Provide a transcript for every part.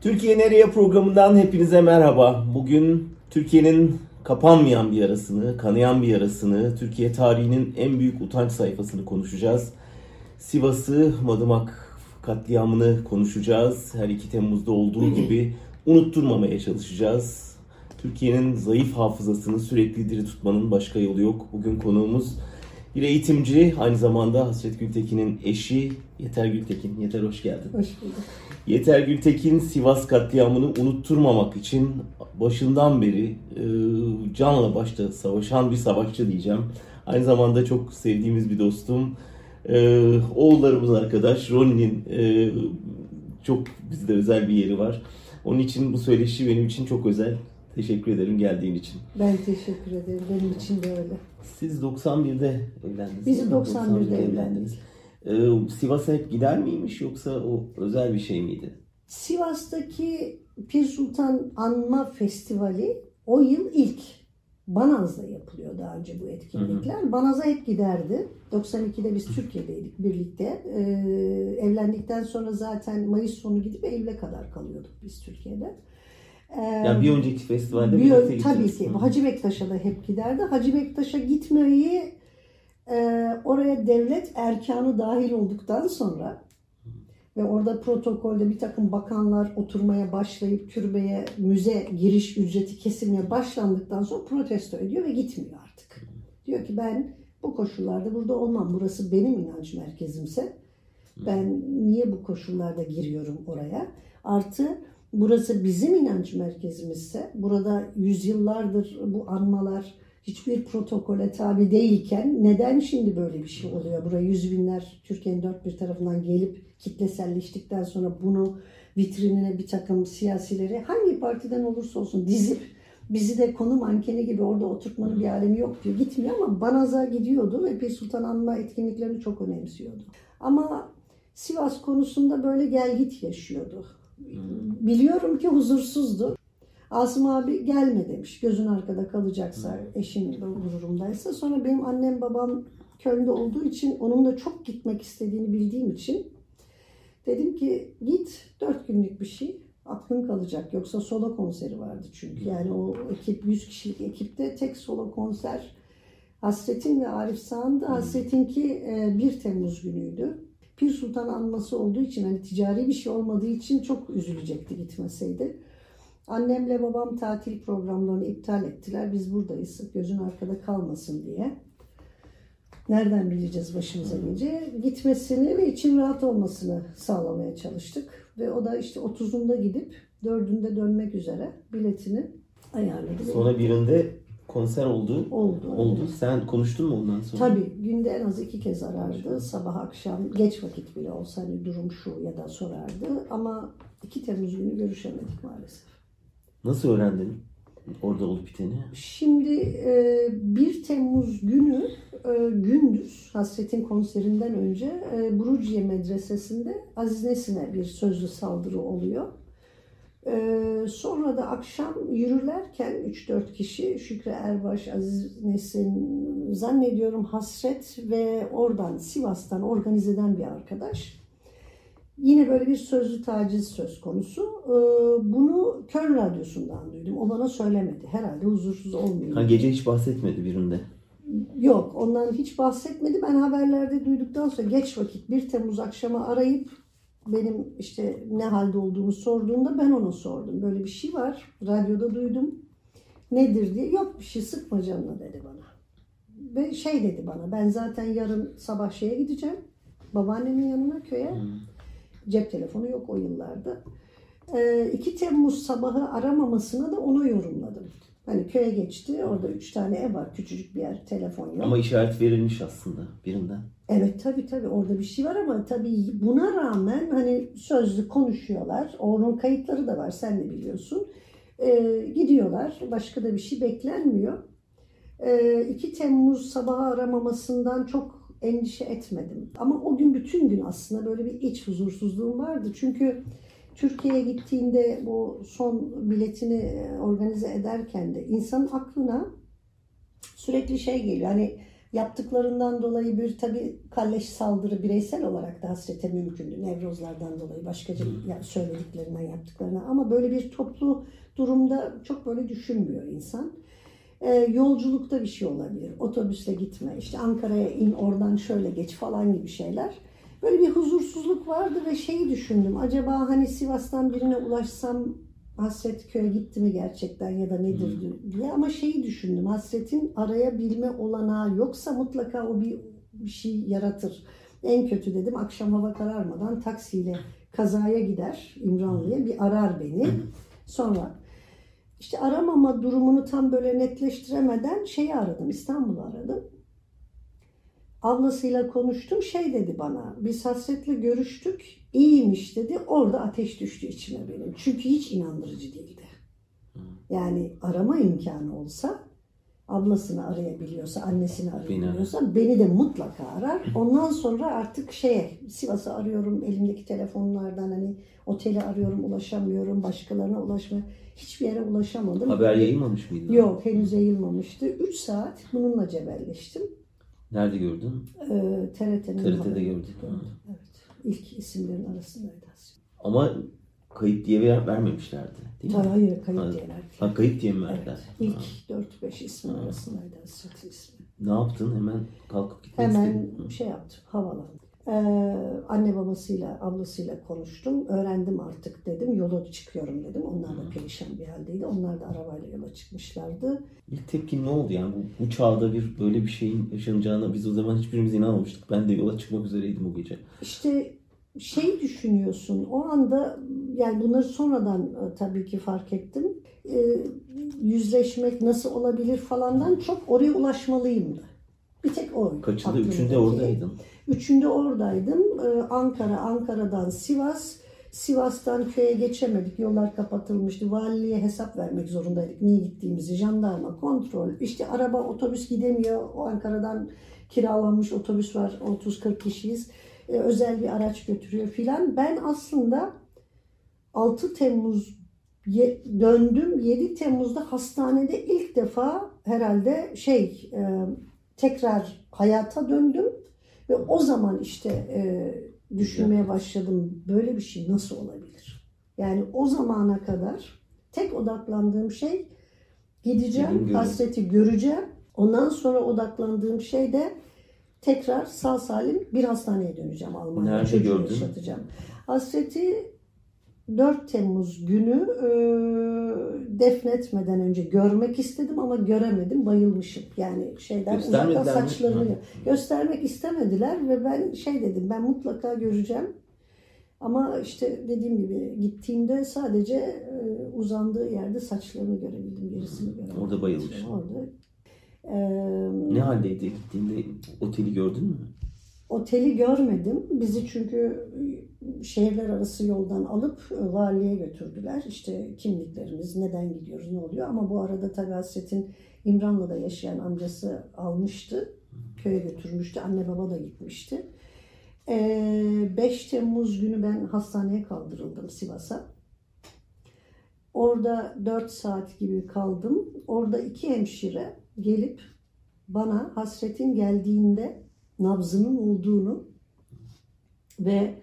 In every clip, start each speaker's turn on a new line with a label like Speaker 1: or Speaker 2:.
Speaker 1: Türkiye Nereye programından hepinize merhaba. Bugün Türkiye'nin kapanmayan bir yarasını, kanayan bir yarasını, Türkiye tarihinin en büyük utanç sayfasını konuşacağız. Sivas'ı, Madımak katliamını konuşacağız. Her 2 Temmuz'da olduğu gibi unutturmamaya çalışacağız. Türkiye'nin zayıf hafızasını sürekli diri tutmanın başka yolu yok. Bugün konuğumuz bir eğitimci, aynı zamanda Hasret Gültekin'in eşi Yeter Gültekin. Yeter hoş geldin.
Speaker 2: Hoş bulduk.
Speaker 1: Yeter Gültekin Sivas katliamını unutturmamak için başından beri e, canla başta savaşan bir savaşçı diyeceğim. Aynı zamanda çok sevdiğimiz bir dostum. E, oğullarımız arkadaş Ronnie'nin e, çok bizde özel bir yeri var. Onun için bu söyleşi benim için çok özel. Teşekkür ederim geldiğin için.
Speaker 2: Ben teşekkür ederim. Benim için de öyle.
Speaker 1: Siz 91'de evlendiniz.
Speaker 2: Biz
Speaker 1: değil mi?
Speaker 2: 91'de evlendik.
Speaker 1: Ee, Sivas'a hep gider miymiş yoksa o özel bir şey miydi?
Speaker 2: Sivas'taki Pir Sultan Anma Festivali o yıl ilk. Banaz'da yapılıyor daha önce bu etkinlikler. Banaz'a hep giderdi. 92'de biz Türkiye'deydik birlikte. Ee, evlendikten sonra zaten Mayıs sonu gidip Eylül'e kadar kalıyorduk biz Türkiye'de. Ee,
Speaker 1: Yani bir önceki festivalde
Speaker 2: Bir-
Speaker 1: birlikte
Speaker 2: tabii
Speaker 1: gittiniz.
Speaker 2: ki.
Speaker 1: Hı.
Speaker 2: Hacı Bektaş'a da hep giderdi. Hacı Bektaş'a gitmeyi e, oraya devlet erkanı dahil olduktan sonra ve orada protokolde bir takım bakanlar oturmaya başlayıp türbeye müze giriş ücreti kesilmeye başlandıktan sonra protesto ediyor ve gitmiyor artık. Diyor ki ben bu koşullarda burada olmam. Burası benim inanç merkezimse ben niye bu koşullarda giriyorum oraya? Artı burası bizim inanç merkezimizse burada yüzyıllardır bu anmalar hiçbir protokole tabi değilken neden şimdi böyle bir şey oluyor? Buraya yüz binler Türkiye'nin dört bir tarafından gelip kitleselleştikten sonra bunu vitrinine bir takım siyasileri hangi partiden olursa olsun dizip bizi de konu mankeni gibi orada oturtmanın bir alemi yok diyor. Gitmiyor ama Banaz'a gidiyordu ve Pir Sultan Anma etkinliklerini çok önemsiyordu. Ama Sivas konusunda böyle gel git yaşıyordu. Biliyorum ki huzursuzdu. Asım abi gelme demiş. Gözün arkada kalacaksa, eşin bu durumdaysa. Sonra benim annem babam Köln'de olduğu için onun da çok gitmek istediğini bildiğim için dedim ki git dört günlük bir şey aklın kalacak. Yoksa solo konseri vardı çünkü. Yani o ekip 100 kişilik ekipte tek solo konser Hasret'in ve Arif Sağ'ındı. Hasret'inki e, 1 Temmuz günüydü. Pir Sultan anması olduğu için hani ticari bir şey olmadığı için çok üzülecekti gitmeseydi. Annemle babam tatil programlarını iptal ettiler. Biz buradayız. Gözün arkada kalmasın diye. Nereden bileceğiz başımıza gelince? Gitmesini ve için rahat olmasını sağlamaya çalıştık. Ve o da işte 30'unda gidip 4'ünde dönmek üzere biletini ayarladı.
Speaker 1: Sonra birinde konser oldu.
Speaker 2: oldu.
Speaker 1: Oldu. Sen konuştun mu ondan sonra?
Speaker 2: Tabii günde en az iki kez arardı. Sabah akşam geç vakit bile olsa hani durum şu ya da sorardı. Ama 2 Temmuz günü görüşemedik maalesef.
Speaker 1: Nasıl öğrendin orada olup biteni?
Speaker 2: Şimdi e, 1 Temmuz günü e, gündüz Hasret'in konserinden önce e, Bruciye Medresesi'nde Aziz Nesin'e bir sözlü saldırı oluyor. E, sonra da akşam yürürlerken 3-4 kişi Şükrü Erbaş, Aziz Nesin, zannediyorum Hasret ve oradan Sivas'tan organize eden bir arkadaş. Yine böyle bir sözlü taciz söz konusu. E, bunu Köln Radyosu'ndan duydum. O bana söylemedi. Herhalde huzursuz olmuyor.
Speaker 1: Ha, gece hiç bahsetmedi birinde.
Speaker 2: Yok ondan hiç bahsetmedi. Ben haberlerde duyduktan sonra geç vakit 1 Temmuz akşamı arayıp benim işte ne halde olduğumu sorduğunda ben ona sordum. Böyle bir şey var. Radyoda duydum. Nedir diye. Yok bir şey sıkma canına dedi bana. Ve şey dedi bana ben zaten yarın sabah şeye gideceğim. Babaannemin yanına köye. Cep telefonu yok o yıllarda. Ee, 2 Temmuz sabahı aramamasına da onu yorumladım. Hani köye geçti. Orada üç tane ev var. Küçücük bir yer. Telefon yok.
Speaker 1: Ama işaret verilmiş aslında birinden.
Speaker 2: Evet tabii tabii orada bir şey var ama tabii buna rağmen hani sözlü konuşuyorlar. Onun kayıtları da var sen de biliyorsun. Ee, gidiyorlar. Başka da bir şey beklenmiyor. Ee, 2 Temmuz sabahı aramamasından çok endişe etmedim. Ama o gün bütün gün aslında böyle bir iç huzursuzluğum vardı. Çünkü Türkiye'ye gittiğinde bu son biletini organize ederken de insanın aklına sürekli şey geliyor. Hani Yaptıklarından dolayı bir tabii kalleş saldırı bireysel olarak da hasrete mümkündü. Nevrozlardan dolayı başkaca yani söylediklerinden yaptıklarına. Ama böyle bir toplu durumda çok böyle düşünmüyor insan. Ee, yolculukta bir şey olabilir. Otobüsle gitme, işte Ankara'ya in oradan şöyle geç falan gibi şeyler. Böyle bir huzursuzluk vardı ve şeyi düşündüm. Acaba hani Sivas'tan birine ulaşsam Hasret köye gitti mi gerçekten ya da nedir diye ama şeyi düşündüm. Hasretin arayabilme olanağı yoksa mutlaka o bir, bir şey yaratır. En kötü dedim akşam hava kararmadan taksiyle kazaya gider İmranlı'ya bir arar beni. Sonra işte aramama durumunu tam böyle netleştiremeden şeyi aradım İstanbul'u aradım. Ablasıyla konuştum şey dedi bana biz hasretle görüştük iyiymiş dedi orada ateş düştü içime benim çünkü hiç inandırıcı değildi. Yani arama imkanı olsa ablasını arayabiliyorsa annesini arayabiliyorsa beni de mutlaka arar. Ondan sonra artık şeye Sivas'ı arıyorum elimdeki telefonlardan hani oteli arıyorum ulaşamıyorum başkalarına ulaşmaya hiçbir yere ulaşamadım.
Speaker 1: Haber yayılmamış mıydı?
Speaker 2: Yok henüz yayılmamıştı. 3 saat bununla cebelleştim.
Speaker 1: Nerede gördün?
Speaker 2: Ee, TRT'nin
Speaker 1: TRT'de gördük.
Speaker 2: Evet. İlk isimlerin arasındaydı aslında.
Speaker 1: Ama kayıp diye ver, vermemişlerdi. Değil mi?
Speaker 2: Tabii hayır kayıp
Speaker 1: Ha,
Speaker 2: diye.
Speaker 1: Ha, kayıp diye mi verdiler?
Speaker 2: Evet. İlk 4-5 ismin arasındaydı Hasret'in ismi.
Speaker 1: Ne yaptın? Hemen kalkıp gitmek
Speaker 2: Hemen
Speaker 1: istedin.
Speaker 2: şey yaptım, havalandım. Ee, anne babasıyla, ablasıyla konuştum. Öğrendim artık dedim. Yola çıkıyorum dedim. Onlar da perişan bir haldeydi. Onlar da arabayla yola çıkmışlardı.
Speaker 1: İlk tepkin ne oldu yani bu, bu çağda bir böyle bir şeyin yaşanacağına biz o zaman hiçbirimiz inanmamıştık. Ben de yola çıkmak üzereydim o gece.
Speaker 2: İşte şey düşünüyorsun o anda yani bunları sonradan e, tabii ki fark ettim. E, yüzleşmek nasıl olabilir falandan çok oraya ulaşmalıyımdı. Bir tek o.
Speaker 1: Kaçında? Üçünde oradaydın.
Speaker 2: Üçünde oradaydım. E, Ankara, Ankara'dan Sivas. Sivas'tan köye geçemedik. Yollar kapatılmıştı. Valiliğe hesap vermek zorundaydık. Niye gittiğimizi. Jandarma, kontrol. İşte araba, otobüs gidemiyor. O Ankara'dan kiralanmış otobüs var. 30-40 kişiyiz. E, özel bir araç götürüyor filan. Ben aslında 6 Temmuz döndüm. 7 Temmuz'da hastanede ilk defa herhalde şey e, tekrar hayata döndüm ve o zaman işte e, düşünmeye başladım böyle bir şey nasıl olabilir? Yani o zamana kadar tek odaklandığım şey gideceğim, hasreti göreceğim. Ondan sonra odaklandığım şey de tekrar sağ salim bir hastaneye döneceğim Almanya'ya.
Speaker 1: Nerede gördün?
Speaker 2: Hasreti 4 Temmuz günü e, defnetmeden önce görmek istedim ama göremedim. Bayılmışım. Yani şeyden
Speaker 1: mi?
Speaker 2: saçlarını
Speaker 1: Ha.
Speaker 2: göstermek istemediler ve ben şey dedim ben mutlaka göreceğim. Ama işte dediğim gibi gittiğimde sadece e, uzandığı yerde saçlarını görebildim. Gerisini göremedim.
Speaker 1: Orada bayılmış.
Speaker 2: Orada. E,
Speaker 1: Ne haldeydi gittiğinde oteli gördün mü?
Speaker 2: Oteli görmedim. Bizi çünkü şehirler arası yoldan alıp e, valiliğe götürdüler. İşte kimliklerimiz, neden gidiyoruz, ne oluyor. Ama bu arada tabii Hasret'in İmranlı'da yaşayan amcası almıştı. Köye götürmüştü. Anne baba da gitmişti. Ee, 5 Temmuz günü ben hastaneye kaldırıldım Sivas'a. Orada 4 saat gibi kaldım. Orada iki hemşire gelip bana Hasret'in geldiğinde nabzının olduğunu ve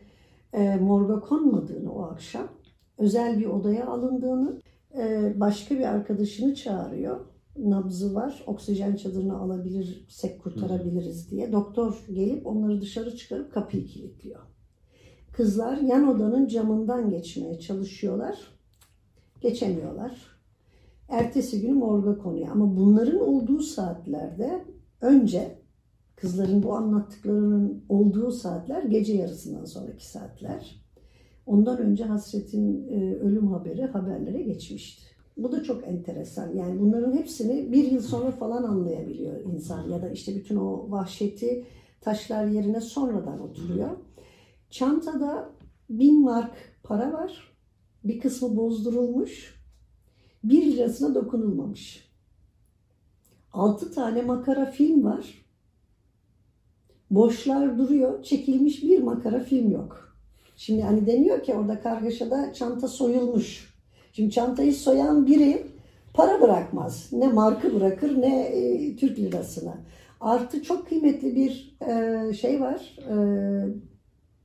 Speaker 2: e, morga konmadığını o akşam özel bir odaya alındığını e, başka bir arkadaşını çağırıyor. Nabzı var. Oksijen çadırına alabilirsek kurtarabiliriz diye. Doktor gelip onları dışarı çıkarıp kapıyı kilitliyor. Kızlar yan odanın camından geçmeye çalışıyorlar. Geçemiyorlar. Ertesi günü morga konuyor. Ama bunların olduğu saatlerde önce Kızların bu anlattıklarının olduğu saatler gece yarısından sonraki saatler. Ondan önce Hasret'in e, ölüm haberi haberlere geçmişti. Bu da çok enteresan. Yani bunların hepsini bir yıl sonra falan anlayabiliyor insan. Ya da işte bütün o vahşeti taşlar yerine sonradan oturuyor. Çantada bin mark para var. Bir kısmı bozdurulmuş. Bir lirasına dokunulmamış. Altı tane makara film var. Boşlar duruyor. Çekilmiş bir makara film yok. Şimdi hani deniyor ki orada kargaşada çanta soyulmuş. Şimdi çantayı soyan biri para bırakmaz. Ne markı bırakır ne e, Türk lirasına. Artı çok kıymetli bir e, şey var.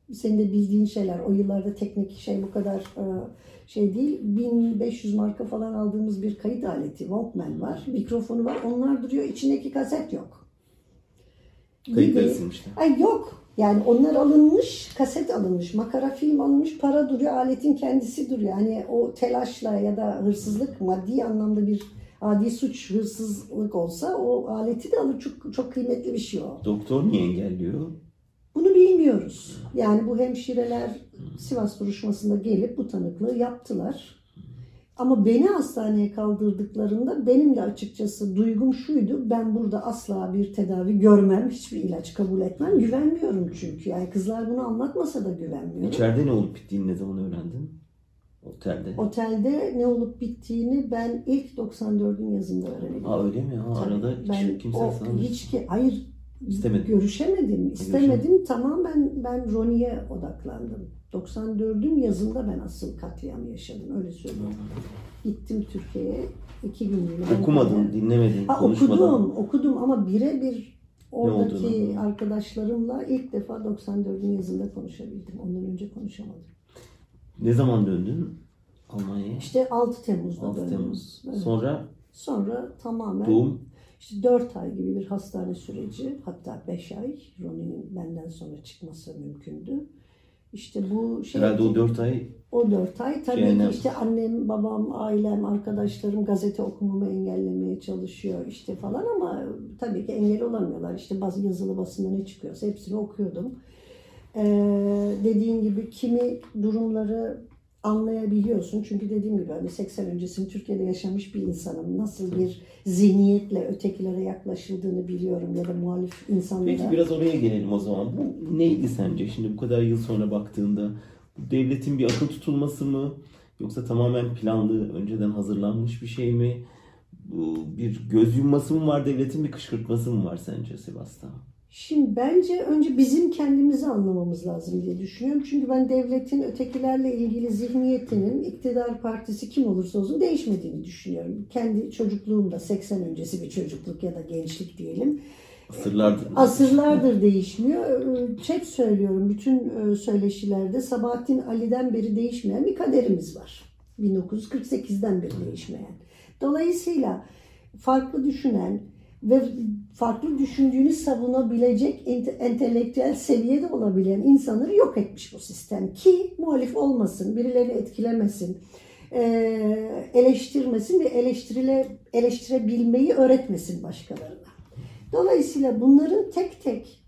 Speaker 2: E, senin de bildiğin şeyler. O yıllarda teknik şey bu kadar e, şey değil. 1500 marka falan aldığımız bir kayıt aleti Walkman var. Mikrofonu var. Onlar duruyor. İçindeki kaset yok.
Speaker 1: Kayıtları
Speaker 2: Gibi-
Speaker 1: silmişler.
Speaker 2: Ay yok. Yani onlar alınmış, kaset alınmış, makara film alınmış, para duruyor, aletin kendisi duruyor. Yani o telaşla ya da hırsızlık maddi anlamda bir adi suç, hırsızlık olsa o aleti de alır. Çok, çok kıymetli bir şey o.
Speaker 1: Doktor niye engelliyor?
Speaker 2: Bunu bilmiyoruz. Yani bu hemşireler Sivas duruşmasında gelip bu tanıklığı yaptılar. Ama beni hastaneye kaldırdıklarında benim de açıkçası duygum şuydu. Ben burada asla bir tedavi görmem, hiçbir ilaç kabul etmem. Güvenmiyorum çünkü. Yani kızlar bunu anlatmasa da güvenmiyorum.
Speaker 1: İçeride ne olup bittiğini ne zaman öğrendin? Otelde.
Speaker 2: Otelde ne olup bittiğini ben ilk 94'ün yazında öğrendim.
Speaker 1: Aa öyle mi? Ha,
Speaker 2: Tabii.
Speaker 1: arada hiç
Speaker 2: ben
Speaker 1: kimse
Speaker 2: o,
Speaker 1: sana
Speaker 2: hiç ki hayır
Speaker 1: İstemedin.
Speaker 2: görüşemedim. istemedim. Tamamen ben Ronnie'ye odaklandım. 94'ün yazında ben asıl katliamı yaşadım. Öyle söyleyeyim. Gittim Türkiye'ye. iki günlüğüne.
Speaker 1: okumadın, dinlemedin,
Speaker 2: Ha, okudum, okudum ama birebir oradaki arkadaşlarımla ilk defa 94'ün yazında konuşabildim. Ondan önce konuşamadım.
Speaker 1: Ne zaman döndün Almanya'ya?
Speaker 2: İşte 6 Temmuz'da
Speaker 1: 6
Speaker 2: döndüm.
Speaker 1: Temmuz.
Speaker 2: Evet.
Speaker 1: Sonra
Speaker 2: Sonra tamamen
Speaker 1: doğum.
Speaker 2: İşte 4 ay gibi bir hastane süreci hatta 5 ay Ronnie'nin benden sonra çıkması mümkündü. İşte bu şey
Speaker 1: Herhalde o 4 ay
Speaker 2: o 4 ay tabii
Speaker 1: Cehennem.
Speaker 2: ki işte annem, babam, ailem, arkadaşlarım gazete okumamı engellemeye çalışıyor işte falan ama tabii ki engel olamıyorlar. İşte bazı yazılı basında ne çıkıyorsa hepsini okuyordum. Ee, dediğin gibi kimi durumları anlayabiliyorsun. Çünkü dediğim gibi hani 80 öncesini Türkiye'de yaşamış bir insanım. Nasıl bir zihniyetle ötekilere yaklaşıldığını biliyorum ya da muhalif insanlara.
Speaker 1: Peki biraz oraya gelelim o zaman. Bu neydi sence? Şimdi bu kadar yıl sonra baktığında bu devletin bir akıl tutulması mı? Yoksa tamamen planlı, önceden hazırlanmış bir şey mi? Bir göz yumması mı var devletin, bir kışkırtması mı var sence Sivas'ta?
Speaker 2: Şimdi bence önce bizim kendimizi anlamamız lazım diye düşünüyorum. Çünkü ben devletin ötekilerle ilgili zihniyetinin iktidar partisi kim olursa olsun değişmediğini düşünüyorum. Kendi çocukluğumda 80 öncesi bir çocukluk ya da gençlik diyelim.
Speaker 1: Asırlardır.
Speaker 2: Asırlardır değişmiyor. Hep söylüyorum bütün e, söyleşilerde Sabahattin Ali'den beri değişmeyen bir kaderimiz var. 1948'den beri değişmeyen. Dolayısıyla farklı düşünen ve farklı düşündüğünü savunabilecek ente- entelektüel seviyede olabilen insanları yok etmiş bu sistem. Ki muhalif olmasın, birilerini etkilemesin, eleştirmesin ve eleştirile, eleştirebilmeyi öğretmesin başkalarına. Dolayısıyla bunların tek tek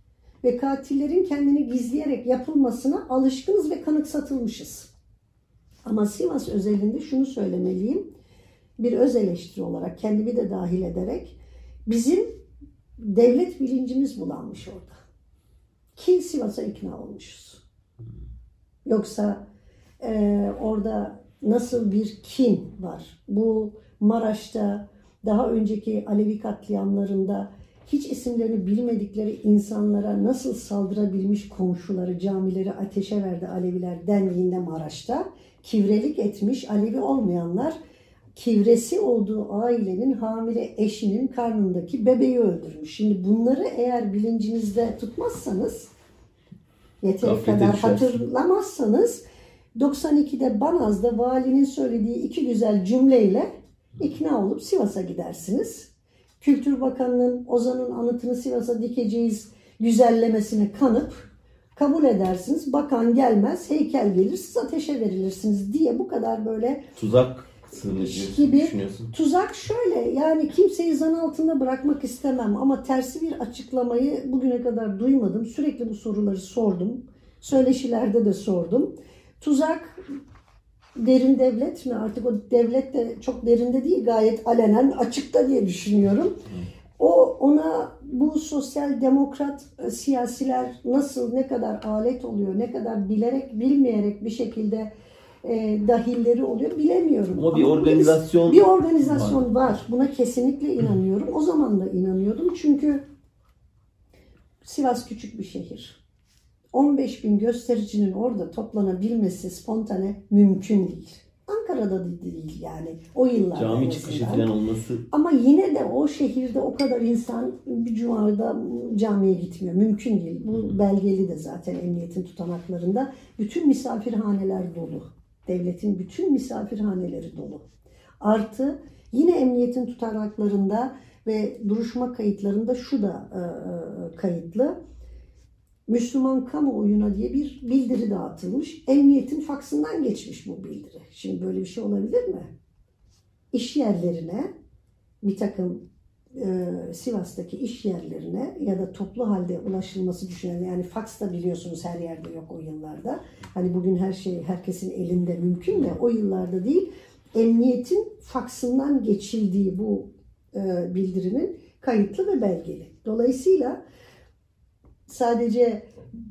Speaker 2: ve katillerin kendini gizleyerek yapılmasına alışkınız ve kanıksatılmışız. Ama Sivas özelinde şunu söylemeliyim. Bir öz eleştiri olarak kendimi de dahil ederek bizim devlet bilincimiz bulanmış orada. Ki Sivas'a ikna olmuşuz. Yoksa e, orada nasıl bir kin var? Bu Maraş'ta daha önceki Alevi katliamlarında hiç isimlerini bilmedikleri insanlara nasıl saldırabilmiş komşuları, camileri ateşe verdi Aleviler dendiğinde Maraş'ta kivrelik etmiş Alevi olmayanlar kivresi olduğu ailenin hamile eşinin karnındaki bebeği öldürmüş. Şimdi bunları eğer bilincinizde tutmazsanız yeteri
Speaker 1: Gaflete
Speaker 2: kadar hatırlamazsanız 92'de Banaz'da valinin söylediği iki güzel cümleyle ikna olup Sivas'a gidersiniz. Kültür Bakanı'nın Ozan'ın anıtını Sivas'a dikeceğiz güzellemesine kanıp kabul edersiniz. Bakan gelmez, heykel gelir, siz ateşe verilirsiniz diye bu kadar böyle
Speaker 1: Tuzak sığınıcı
Speaker 2: Gibi. Tuzak şöyle yani kimseyi zan altında bırakmak istemem ama tersi bir açıklamayı bugüne kadar duymadım. Sürekli bu soruları sordum. Söyleşilerde de sordum. Tuzak derin devlet mi? Artık o devlet de çok derinde değil gayet alenen açıkta diye düşünüyorum. O ona bu sosyal demokrat e, siyasiler nasıl ne kadar alet oluyor, ne kadar bilerek bilmeyerek bir şekilde e, dahilleri oluyor bilemiyorum.
Speaker 1: Ama bir organizasyon
Speaker 2: bir organizasyon var. Buna kesinlikle inanıyorum. O zaman da inanıyordum. Çünkü Sivas küçük bir şehir. 15 bin göstericinin orada toplanabilmesi spontane mümkün değil. Ankara'da da değil yani o yıllarda.
Speaker 1: Cami çıkışı falan olması
Speaker 2: Ama yine de o şehirde o kadar insan bir cumada camiye gitmiyor. Mümkün değil. Bu belgeli de zaten emniyetin tutanaklarında. Bütün misafirhaneler dolu. Devletin bütün misafirhaneleri dolu. Artı yine emniyetin tutanaklarında ve duruşma kayıtlarında şu da e, e, kayıtlı. Müslüman kamuoyuna diye bir bildiri dağıtılmış. Emniyetin faksından geçmiş bu bildiri. Şimdi böyle bir şey olabilir mi? İş yerlerine bir takım Sivas'taki iş yerlerine ya da toplu halde ulaşılması düşünen yani faks da biliyorsunuz her yerde yok o yıllarda. Hani bugün her şey herkesin elinde mümkün de o yıllarda değil. Emniyetin faksından geçildiği bu e, bildirinin kayıtlı ve belgeli. Dolayısıyla sadece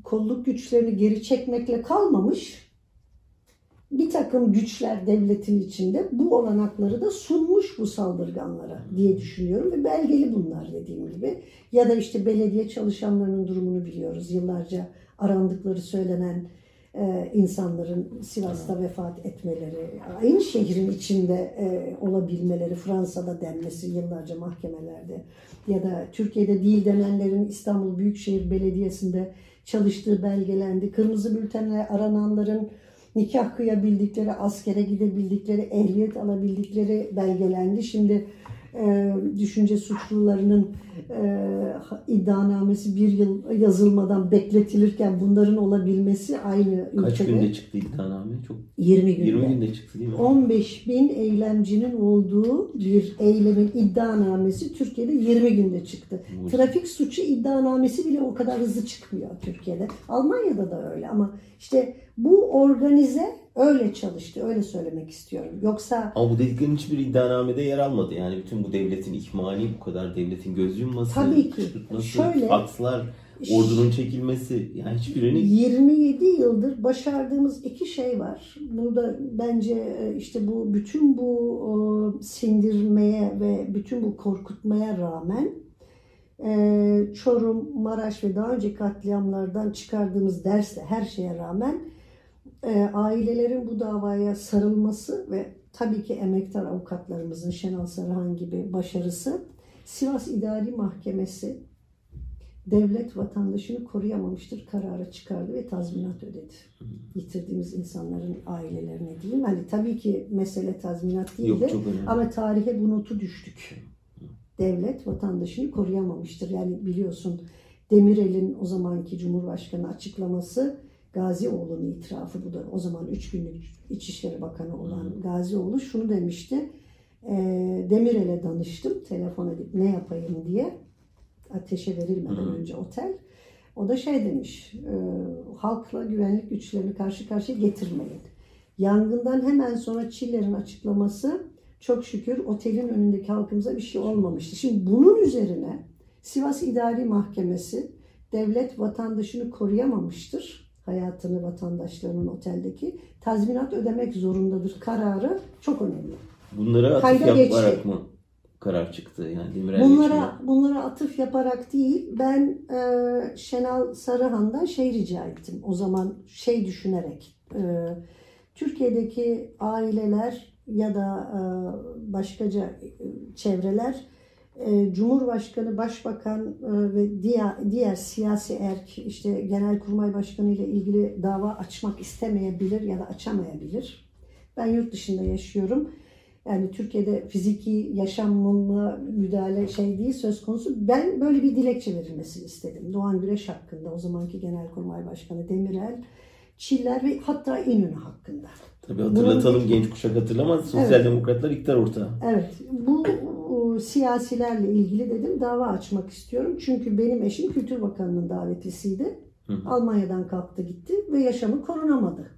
Speaker 2: kolluk güçlerini geri çekmekle kalmamış bir takım güçler devletin içinde bu olanakları da sunmuş bu saldırganlara diye düşünüyorum ve belgeli bunlar dediğim gibi. Ya da işte belediye çalışanlarının durumunu biliyoruz. Yıllarca arandıkları söylenen e, insanların Sivas'ta vefat etmeleri, aynı şehrin içinde e, olabilmeleri, Fransa'da denmesi yıllarca mahkemelerde ya da Türkiye'de değil denenlerin İstanbul Büyükşehir Belediyesi'nde çalıştığı belgelendi. Kırmızı bültenle arananların nikah kıyabildikleri, askere gidebildikleri, ehliyet alabildikleri belgelendi. Şimdi e, düşünce suçlularının e, iddianamesi bir yıl yazılmadan bekletilirken bunların olabilmesi aynı
Speaker 1: kaç
Speaker 2: ülkede
Speaker 1: günde çıktı iddianame? Çok
Speaker 2: 20 günde.
Speaker 1: 20 günde çıktı değil mi?
Speaker 2: 15 bin eylemcinin olduğu bir eylemin iddianamesi Türkiye'de 20 günde çıktı.
Speaker 1: Bu-
Speaker 2: Trafik suçu iddianamesi bile o kadar hızlı çıkmıyor Türkiye'de. Almanya'da da öyle ama işte bu organize öyle çalıştı. Öyle söylemek istiyorum. Yoksa
Speaker 1: Ama bu dediklerin hiçbir iddianamede yer almadı. Yani bütün bu devletin ihmali, bu kadar devletin göz yumması,
Speaker 2: Tabii ki.
Speaker 1: kışkırtması,
Speaker 2: Şöyle-
Speaker 1: fakslar, ordunun çekilmesi. Yani hiçbirini
Speaker 2: 27 yıldır başardığımız iki şey var. Burada bence e, işte bu bütün bu sindirmeye ve bütün bu korkutmaya rağmen e, Çorum, Maraş ve daha önce katliamlardan çıkardığımız dersle her şeye rağmen e, ailelerin bu davaya sarılması ve tabii ki emektar avukatlarımızın Şenal Sarıhan gibi başarısı Sivas İdari Mahkemesi devlet vatandaşını koruyamamıştır kararı çıkardı ve tazminat ödedi. Yitirdiğimiz insanların ailelerine diyeyim. Hani tabii ki mesele tazminat değil de ama tarihe bu notu düştük. Devlet vatandaşını koruyamamıştır. Yani biliyorsun Demirel'in o zamanki Cumhurbaşkanı açıklaması Gazioğlu'nun itirafı bu da o zaman 3 günlük İçişleri Bakanı olan Gazioğlu şunu demişti. E, Demirel'e danıştım telefon edip ne yapayım diye ateşe verilmeden
Speaker 1: Hı.
Speaker 2: önce otel. O da şey demiş, e, halkla güvenlik güçlerini karşı karşıya getirmeyin. Yangından hemen sonra Çiller'in açıklaması çok şükür otelin önündeki halkımıza bir şey olmamıştı. Şimdi bunun üzerine Sivas İdari Mahkemesi devlet vatandaşını koruyamamıştır. Hayatını vatandaşlarının oteldeki tazminat ödemek zorundadır kararı çok önemli.
Speaker 1: Bunlara atıf
Speaker 2: Kayda
Speaker 1: yaparak
Speaker 2: geçti.
Speaker 1: mı karar çıktı? Yani Demirel
Speaker 2: Bunlara bunlara atıf yaparak değil, ben e, Şenal Sarıhan'dan şey rica ettim. O zaman şey düşünerek, e, Türkiye'deki aileler ya da e, başkaca e, çevreler Cumhurbaşkanı, Başbakan e, ve diğer diğer siyasi erk, işte Genelkurmay Başkanı ile ilgili dava açmak istemeyebilir ya da açamayabilir. Ben yurt dışında yaşıyorum. Yani Türkiye'de fiziki yaşamıma müdahale şey değil söz konusu. Ben böyle bir dilekçe verilmesini istedim. Doğan Güreş hakkında o zamanki Genelkurmay Başkanı Demirel, Çiller ve hatta İnönü hakkında.
Speaker 1: Tabii hatırlatalım
Speaker 2: Bunun-
Speaker 1: genç kuşak hatırlamaz. Sosyal demokratlar iktidar ortağı.
Speaker 2: Evet, bu o, siyasilerle ilgili dedim dava açmak istiyorum. Çünkü benim eşim Kültür Bakanı'nın davetlisiydi.
Speaker 1: Hı.
Speaker 2: Almanya'dan kalktı gitti ve yaşamı korunamadı.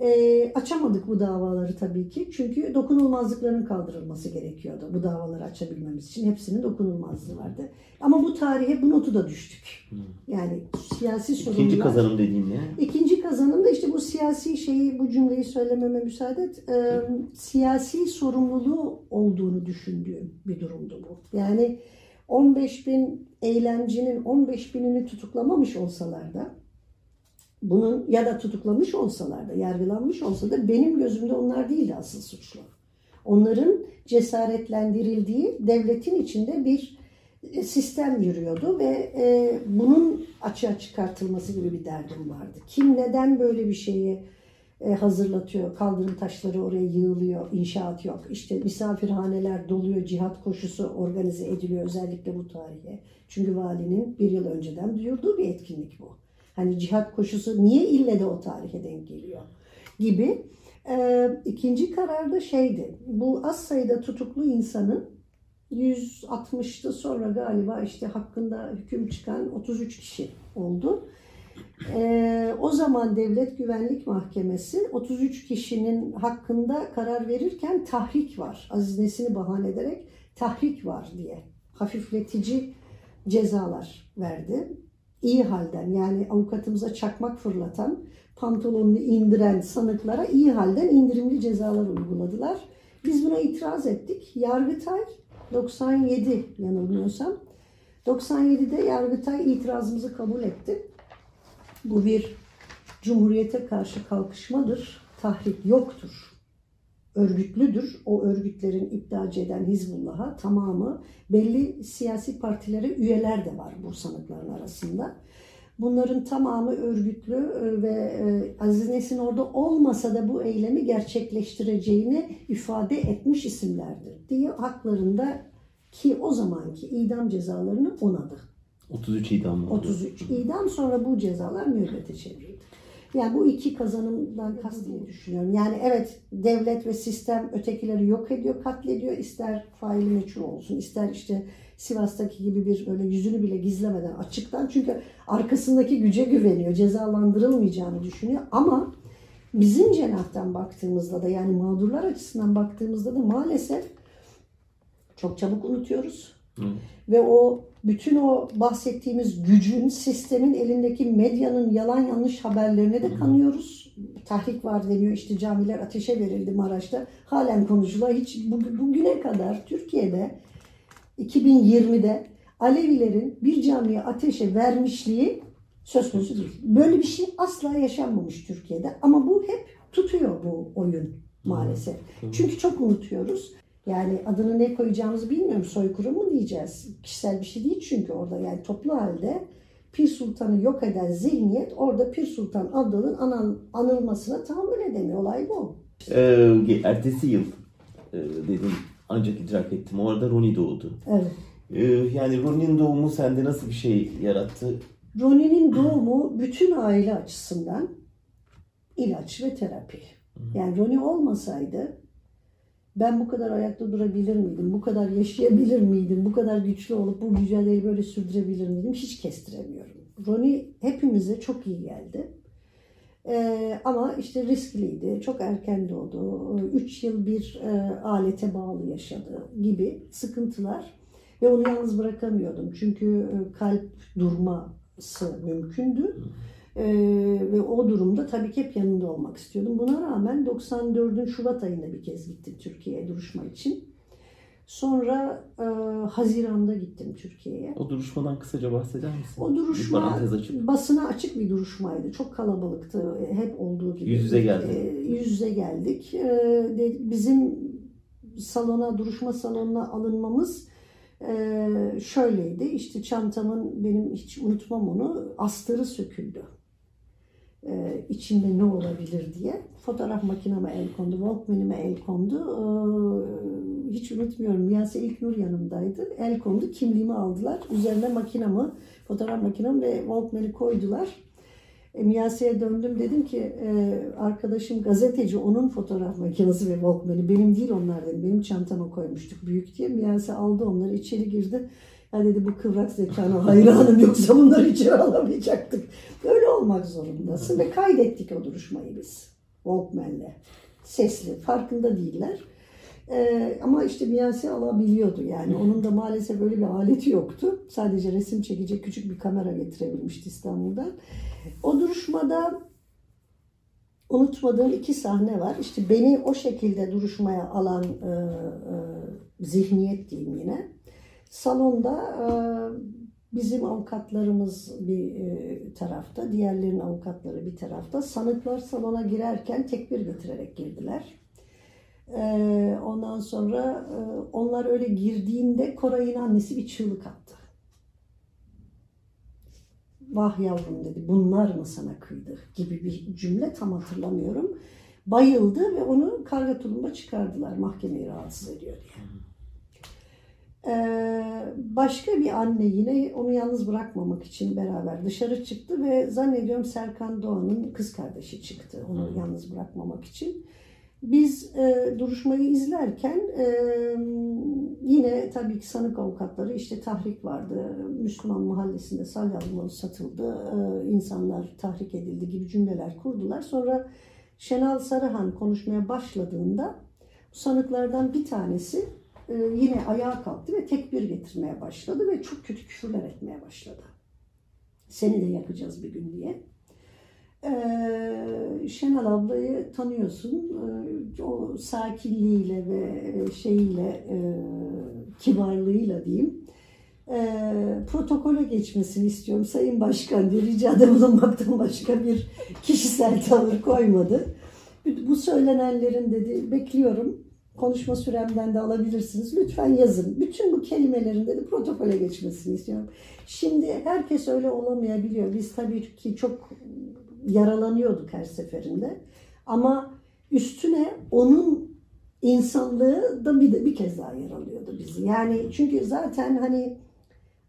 Speaker 2: Ee, açamadık bu davaları tabii ki. Çünkü dokunulmazlıkların kaldırılması gerekiyordu. Bu davaları açabilmemiz için hepsinin dokunulmazlığı vardı. Ama bu tarihe bu notu da düştük. Yani siyasi sorunlar.
Speaker 1: İkinci kazanım dediğin ne?
Speaker 2: İkinci kazanım da işte bu siyasi şeyi, bu cümleyi söylememe müsaade et. Ee, siyasi sorumluluğu olduğunu düşündüğüm bir durumdu bu. Yani 15 bin eylemcinin 15 binini tutuklamamış olsalar da bunun ya da tutuklamış olsalar da, yargılanmış olsa da benim gözümde onlar değildi asıl suçlu. Onların cesaretlendirildiği devletin içinde bir e, sistem yürüyordu ve e, bunun açığa çıkartılması gibi bir derdim vardı. Kim neden böyle bir şeyi e, hazırlatıyor, kaldırım taşları oraya yığılıyor, inşaat yok. İşte misafirhaneler doluyor, cihat koşusu organize ediliyor özellikle bu tarihe. Çünkü valinin bir yıl önceden duyurduğu bir etkinlik bu. Hani cihat koşusu niye ille de o tarihe denk geliyor gibi. E, ikinci karar da şeydi, bu az sayıda tutuklu insanın 160'tı sonra galiba işte hakkında hüküm çıkan 33 kişi oldu. Ee, o zaman Devlet Güvenlik Mahkemesi 33 kişinin hakkında karar verirken tahrik var. Aziz Nesin'i bahane ederek tahrik var diye hafifletici cezalar verdi. İyi halden yani avukatımıza çakmak fırlatan, pantolonunu indiren sanıklara iyi halden indirimli cezalar uyguladılar. Biz buna itiraz ettik. Yargıtay 97 yanılmıyorsam 97'de Yargıtay itirazımızı kabul etti. Bu bir cumhuriyete karşı kalkışmadır. Tahrik yoktur. Örgütlüdür. O örgütlerin iddiacı eden Hizbullah'a tamamı belli siyasi partilere üyeler de var bu sanıkların arasında. Bunların tamamı örgütlü e, ve e, Aziz Nesin orada olmasa da bu eylemi gerçekleştireceğini ifade etmiş isimlerdir diye haklarında ki o zamanki idam cezalarını onadı.
Speaker 1: 33 idam oldu.
Speaker 2: 33 idam sonra bu cezalar müebbete çevrildi. Yani bu iki kazanımdan kastını düşünüyorum. Yani evet devlet ve sistem ötekileri yok ediyor, katlediyor. İster faili meçhul olsun, ister işte Sivas'taki gibi bir böyle yüzünü bile gizlemeden açıktan. Çünkü arkasındaki güce güveniyor, cezalandırılmayacağını düşünüyor. Ama bizim cenahtan baktığımızda da yani mağdurlar açısından baktığımızda da maalesef çok çabuk unutuyoruz.
Speaker 1: Hı.
Speaker 2: Ve o bütün o bahsettiğimiz gücün, sistemin elindeki medyanın yalan yanlış haberlerine de kanıyoruz. Tahrik var deniyor işte camiler ateşe verildi Maraş'ta. Halen konuşuluyor. Hiç bugüne kadar Türkiye'de 2020'de Alevilerin bir camiye ateşe vermişliği söz konusu değil. Böyle bir şey asla yaşanmamış Türkiye'de ama bu hep tutuyor bu oyun maalesef. Çünkü çok unutuyoruz. Yani adını ne koyacağımızı bilmiyorum. Soykırım mu diyeceğiz? Kişisel bir şey değil çünkü orada yani toplu halde Pir Sultan'ı yok eden zihniyet orada Pir Sultan adının anıl, anılmasına tahammül edemiyor. Olay bu.
Speaker 1: Ee, ertesi yıl e, dedim ancak idrak ettim. Orada Roni doğdu.
Speaker 2: Evet.
Speaker 1: Ee, yani Roni'nin doğumu sende nasıl bir şey yarattı?
Speaker 2: Roni'nin doğumu bütün aile açısından ilaç ve terapi. Yani Roni olmasaydı ben bu kadar ayakta durabilir miydim? Bu kadar yaşayabilir miydim? Bu kadar güçlü olup bu mücadeleyi böyle sürdürebilir miydim? Hiç kestiremiyorum. Roni hepimize çok iyi geldi. Ee, ama işte riskliydi. Çok erken doğdu. Üç yıl bir e, alete bağlı yaşadı gibi sıkıntılar. Ve onu yalnız bırakamıyordum. Çünkü e, kalp durması mümkündü. Ee, ve o durumda tabii ki hep yanında olmak istiyordum. Buna rağmen 94'ün Şubat ayında bir kez gittim Türkiye'ye duruşma için. Sonra e, Haziran'da gittim Türkiye'ye.
Speaker 1: O duruşmadan kısaca bahseder misin?
Speaker 2: O duruşma
Speaker 1: açıp.
Speaker 2: basına açık bir duruşmaydı. Çok kalabalıktı. Hep olduğu gibi.
Speaker 1: Yüz yüze geldi.
Speaker 2: E, yüz yüze geldik. E, bizim salona, duruşma salonuna alınmamız e, şöyleydi. İşte çantamın benim hiç unutmam onu astarı söküldü. E, içinde ne olabilir diye. Fotoğraf makineme el kondu, Walkman'ime el kondu. E, hiç unutmuyorum. Miyase İlknur yanımdaydı. El kondu, kimliğimi aldılar. Üzerine makinamı, fotoğraf makinem ve Walkman'i koydular. Miyase'ye döndüm dedim ki e, arkadaşım gazeteci onun fotoğraf makinesi ve Walkman'i benim değil onlar dedim. Benim çantama koymuştuk büyük diye. Miyase aldı onları içeri girdi. Ya dedi bu kıvrak zekana hayranım yoksa bunları içeri alamayacaktık. Böyle olmak zorundasın ve kaydettik o duruşmayı biz Walkman'le. Sesli farkında değiller. Ee, ama işte Miyase alabiliyordu yani. Onun da maalesef öyle bir aleti yoktu. Sadece resim çekecek küçük bir kamera getirebilmişti İstanbul'dan. O duruşmada unutmadığım iki sahne var. İşte beni o şekilde duruşmaya alan e, e, zihniyet diyeyim yine. Salonda e, Bizim avukatlarımız bir e, tarafta, diğerlerinin avukatları bir tarafta. Sanıklar salona girerken tekbir getirerek girdiler. E, ondan sonra e, onlar öyle girdiğinde Koray'ın annesi bir çığlık attı. Vah yavrum dedi, bunlar mı sana kıydı gibi bir cümle tam hatırlamıyorum. Bayıldı ve onu karga tulumba çıkardılar mahkemeyi rahatsız ediyor diye. Ee, başka bir anne yine onu yalnız bırakmamak için beraber dışarı çıktı ve zannediyorum Serkan Doğan'ın kız kardeşi çıktı onu yalnız bırakmamak için. Biz e, duruşmayı izlerken e, yine tabii ki sanık avukatları işte tahrik vardı. Müslüman mahallesinde salyalı satıldı. E, insanlar tahrik edildi gibi cümleler kurdular. Sonra Şenal Sarıhan konuşmaya başladığında bu sanıklardan bir tanesi e, yine ayağa kalktı ve tekbir getirmeye başladı ve çok kötü küfürler etmeye başladı. Seni de yakacağız bir gün diye. Ee, Şenal ablayı tanıyorsun. Ee, o sakinliğiyle ve şeyiyle, e, kibarlığıyla diyeyim. Ee, protokole geçmesini istiyorum Sayın Başkan diye ricada bulunmaktan başka bir kişisel tavır koymadı. Bu söylenenlerin dedi bekliyorum konuşma süremden de alabilirsiniz. Lütfen yazın. Bütün bu kelimelerin dedi protokole geçmesini istiyorum. Şimdi herkes öyle olamayabiliyor. Biz tabii ki çok yaralanıyorduk her seferinde. Ama üstüne onun insanlığı da bir, bir kez daha yaralıyordu bizi. Yani çünkü zaten hani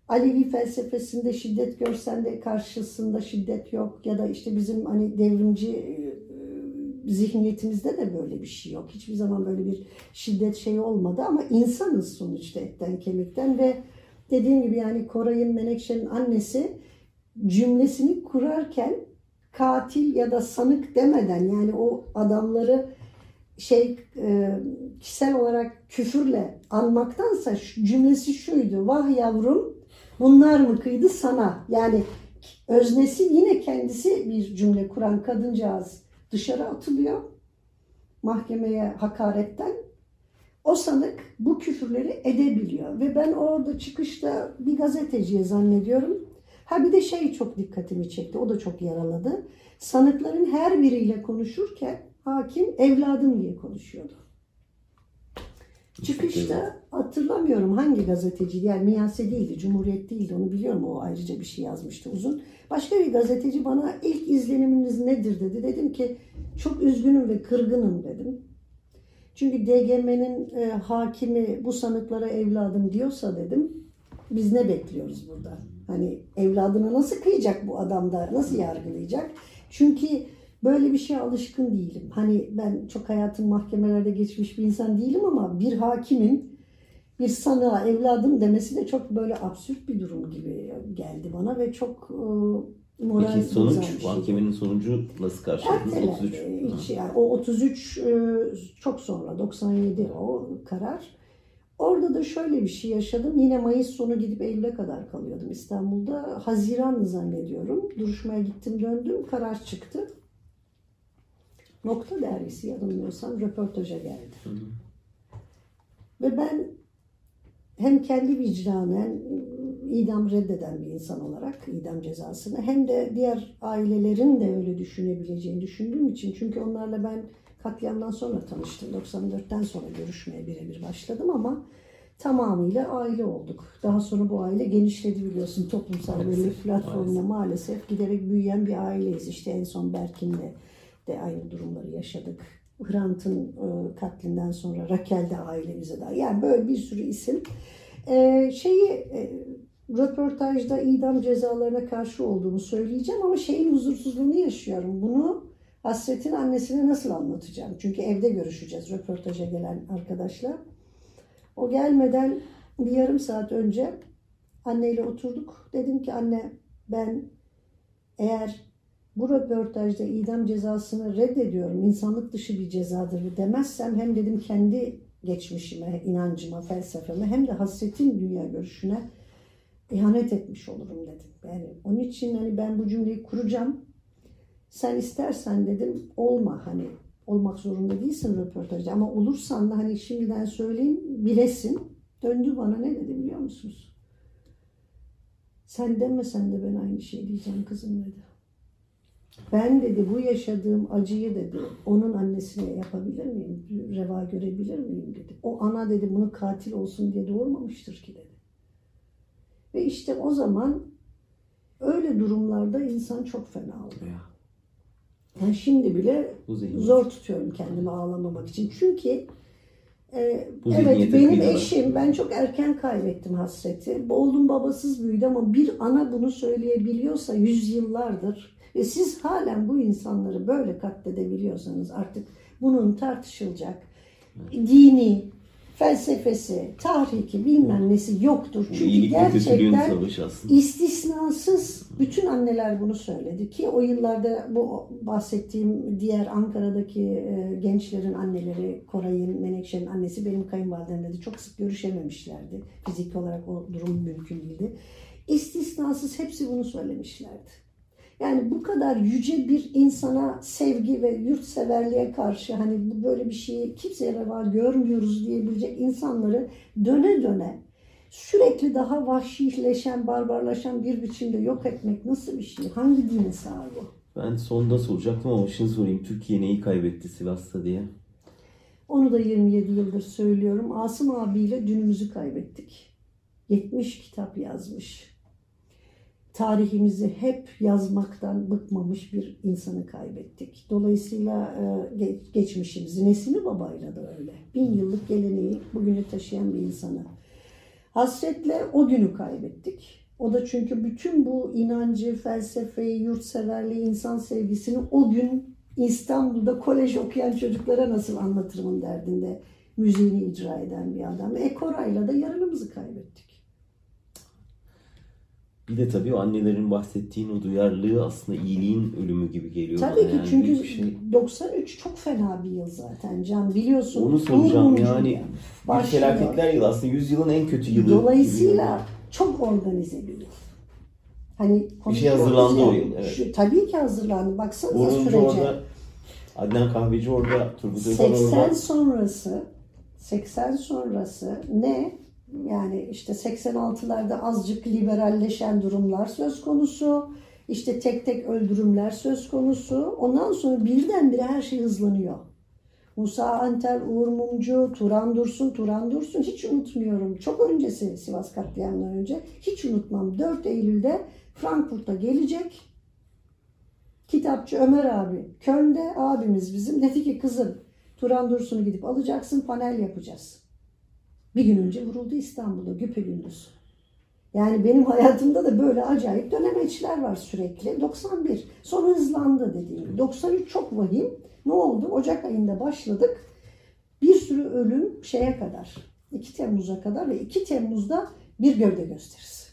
Speaker 2: Alevi felsefesinde şiddet görsen de karşısında şiddet yok ya da işte bizim hani devrimci zihniyetimizde de böyle bir şey yok. Hiçbir zaman böyle bir şiddet şey olmadı ama insanız sonuçta etten kemikten ve dediğim gibi yani Koray'ın Menekşe'nin annesi cümlesini kurarken katil ya da sanık demeden yani o adamları şey e, kişisel olarak küfürle anmaktansa cümlesi şuydu. Vah yavrum bunlar mı kıydı sana? Yani öznesi yine kendisi bir cümle kuran kadıncağız dışarı atılıyor mahkemeye hakaretten. O sanık bu küfürleri edebiliyor ve ben orada çıkışta bir gazeteciye zannediyorum. Ha bir de şey çok dikkatimi çekti. O da çok yaraladı. Sanıkların her biriyle konuşurken hakim evladım diye konuşuyordu. Çıkışta hatırlamıyorum hangi gazeteci yani Miyase değildi, Cumhuriyet değildi onu biliyorum o ayrıca bir şey yazmıştı uzun. Başka bir gazeteci bana ilk izleniminiz nedir dedi. Dedim ki çok üzgünüm ve kırgınım dedim. Çünkü DGM'nin e, hakimi bu sanıklara evladım diyorsa dedim biz ne bekliyoruz burada? Hani evladına nasıl kıyacak bu adam da nasıl yargılayacak? Çünkü böyle bir şeye alışkın değilim. Hani ben çok hayatım mahkemelerde geçmiş bir insan değilim ama bir hakimin bir sanığa evladım demesi de çok böyle absürt bir durum gibi geldi bana ve çok e, moral
Speaker 1: Peki sonuç,
Speaker 2: şey.
Speaker 1: mahkemenin sonucu nasıl karşıladınız?
Speaker 2: Ertelendi.
Speaker 1: 33.
Speaker 2: Hiç yani, o 33 e, çok sonra 97 o karar. Orada da şöyle bir şey yaşadım. Yine Mayıs sonu gidip Eylül'e kadar kalıyordum İstanbul'da. Haziran zannediyorum. Duruşmaya gittim döndüm. Karar çıktı. Nokta dergisi yanılmıyorsam röportaja geldi.
Speaker 1: Hı hı.
Speaker 2: Ve ben hem kendi vicdanen idam reddeden bir insan olarak idam cezasını hem de diğer ailelerin de öyle düşünebileceğini düşündüğüm için çünkü onlarla ben katliamdan sonra tanıştım. 94'ten sonra görüşmeye birebir başladım ama tamamıyla aile olduk. Daha sonra bu aile genişledi biliyorsun toplumsal böyle platformla maalesef giderek büyüyen bir aileyiz. İşte en son Berkin'le de aynı durumları yaşadık. Hrant'ın e, katlinden sonra Rakel de ailemize daha. Yani böyle bir sürü isim. E, şeyi e, röportajda idam cezalarına karşı olduğumu söyleyeceğim ama şeyin huzursuzluğunu yaşıyorum. Bunu Hasret'in annesine nasıl anlatacağım? Çünkü evde görüşeceğiz röportaja gelen arkadaşla. O gelmeden bir yarım saat önce anneyle oturduk. Dedim ki anne ben eğer bu röportajda idam cezasını reddediyorum, insanlık dışı bir cezadır demezsem hem dedim kendi geçmişime, inancıma, felsefeme hem de hasretin dünya görüşüne ihanet etmiş olurum dedim. Yani onun için hani ben bu cümleyi kuracağım. Sen istersen dedim olma hani olmak zorunda değilsin röportajda ama olursan da hani şimdiden söyleyeyim bilesin. Döndü bana ne dedi biliyor musunuz? Sen demesen de ben aynı şey diyeceğim kızım dedi. Ben dedi bu yaşadığım acıyı dedi onun annesine yapabilir miyim? Reva görebilir miyim dedi. O ana dedi bunu katil olsun diye doğurmamıştır ki dedi. Ve işte o zaman öyle durumlarda insan çok fena oluyor. Yani şimdi bile zor tutuyorum kendimi ağlamamak için. Çünkü e,
Speaker 1: Bu
Speaker 2: evet benim
Speaker 1: kıyılar.
Speaker 2: eşim ben çok erken kaybettim hasreti. Oğlum babasız büyüdü ama bir ana bunu söyleyebiliyorsa yüzyıllardır ve siz halen bu insanları böyle katledebiliyorsanız artık bunun tartışılacak dini, felsefesi, tarihi bilmem nesi yoktur. Çünkü
Speaker 1: iyilik
Speaker 2: gerçekten. İstisnasız bütün anneler bunu söyledi ki o yıllarda bu bahsettiğim diğer Ankara'daki e, gençlerin anneleri Koray'ın, Menekşe'nin annesi benim kayınvalidemle de çok sık görüşememişlerdi. Fizik olarak o durum mümkün değildi. İstisnasız hepsi bunu söylemişlerdi. Yani bu kadar yüce bir insana sevgi ve yurtseverliğe karşı hani bu böyle bir şeyi kimseye reva görmüyoruz diyebilecek insanları döne döne sürekli daha vahşileşen, barbarlaşan bir biçimde yok etmek nasıl bir şey? Hangi dine sahip bu?
Speaker 1: Ben sonda soracaktım ama şimdi sorayım. Türkiye neyi kaybetti Sivas'ta diye.
Speaker 2: Onu da 27 yıldır söylüyorum. Asım abiyle dünümüzü kaybettik. 70 kitap yazmış. Tarihimizi hep yazmaktan bıkmamış bir insanı kaybettik. Dolayısıyla e, ge- geçmişimizi, Nesimi Baba'yla da öyle. Bin yıllık geleneği bugünü taşıyan bir insanı. Hasretle o günü kaybettik. O da çünkü bütün bu inancı, felsefeyi, yurtseverliği, insan sevgisini o gün İstanbul'da kolej okuyan çocuklara nasıl anlatırımın derdinde müziğini icra eden bir adam. E Koray'la da yarınımızı kaybettik.
Speaker 1: Bir de tabii o annelerin bahsettiğin o duyarlılığı aslında iyiliğin ölümü gibi geliyor
Speaker 2: Tabii
Speaker 1: bana.
Speaker 2: ki
Speaker 1: Yani
Speaker 2: çünkü
Speaker 1: bir şey.
Speaker 2: 93 çok fena bir yıl zaten Can biliyorsun.
Speaker 1: Onu soracağım yani.
Speaker 2: yıl.
Speaker 1: Bir
Speaker 2: Başlıyor.
Speaker 1: felaketler yılı aslında yüzyılın en kötü yılı.
Speaker 2: Dolayısıyla çok organize bir yıl. Hani konuşuyoruz
Speaker 1: hazırlandı
Speaker 2: ya,
Speaker 1: o yıl, evet.
Speaker 2: Şu, tabii ki hazırlandı. Baksanıza
Speaker 1: Boruncu
Speaker 2: sürece.
Speaker 1: orada, Adnan Kahveci orada, Turgut Özal
Speaker 2: 80
Speaker 1: orada.
Speaker 2: sonrası 80 sonrası ne? Yani işte 86'larda azıcık liberalleşen durumlar söz konusu. İşte tek tek öldürümler söz konusu. Ondan sonra birdenbire her şey hızlanıyor. Musa Anter, Uğur Mumcu, Turan Dursun, Turan Dursun hiç unutmuyorum. Çok öncesi Sivas katliamından önce hiç unutmam. 4 Eylül'de Frankfurt'a gelecek. Kitapçı Ömer abi, Köln'de abimiz bizim dedi ki kızım Turan Dursun'u gidip alacaksın panel yapacağız. Bir gün önce vuruldu İstanbul'da güpegündüz. Yani benim hayatımda da böyle acayip dönemeçler var sürekli. 91 sonra hızlandı dediğim gibi. 93 çok vahim. Ne oldu? Ocak ayında başladık. Bir sürü ölüm şeye kadar. 2 Temmuz'a kadar ve 2 Temmuz'da bir gövde gösterisi.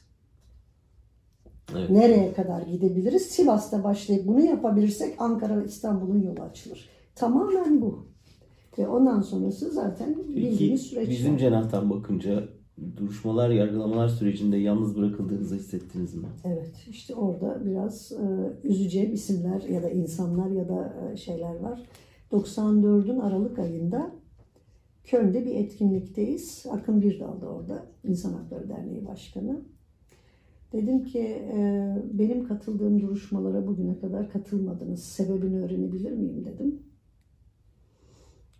Speaker 1: Evet.
Speaker 2: Nereye kadar gidebiliriz? Sivas'ta başlayıp bunu yapabilirsek Ankara ve İstanbul'un yolu açılır. Tamamen bu. Ve ondan sonrası zaten bildiğimiz süreç.
Speaker 1: bizim cenahtan bakınca duruşmalar, yargılamalar sürecinde yalnız bırakıldığınızı hissettiniz mi?
Speaker 2: Evet işte orada biraz e, üzeceğim isimler ya da insanlar ya da e, şeyler var. 94'ün Aralık ayında Köln'de bir etkinlikteyiz. Akın Birdal da orada. İnsan Hakları Derneği Başkanı. Dedim ki e, benim katıldığım duruşmalara bugüne kadar katılmadınız. Sebebini öğrenebilir miyim dedim.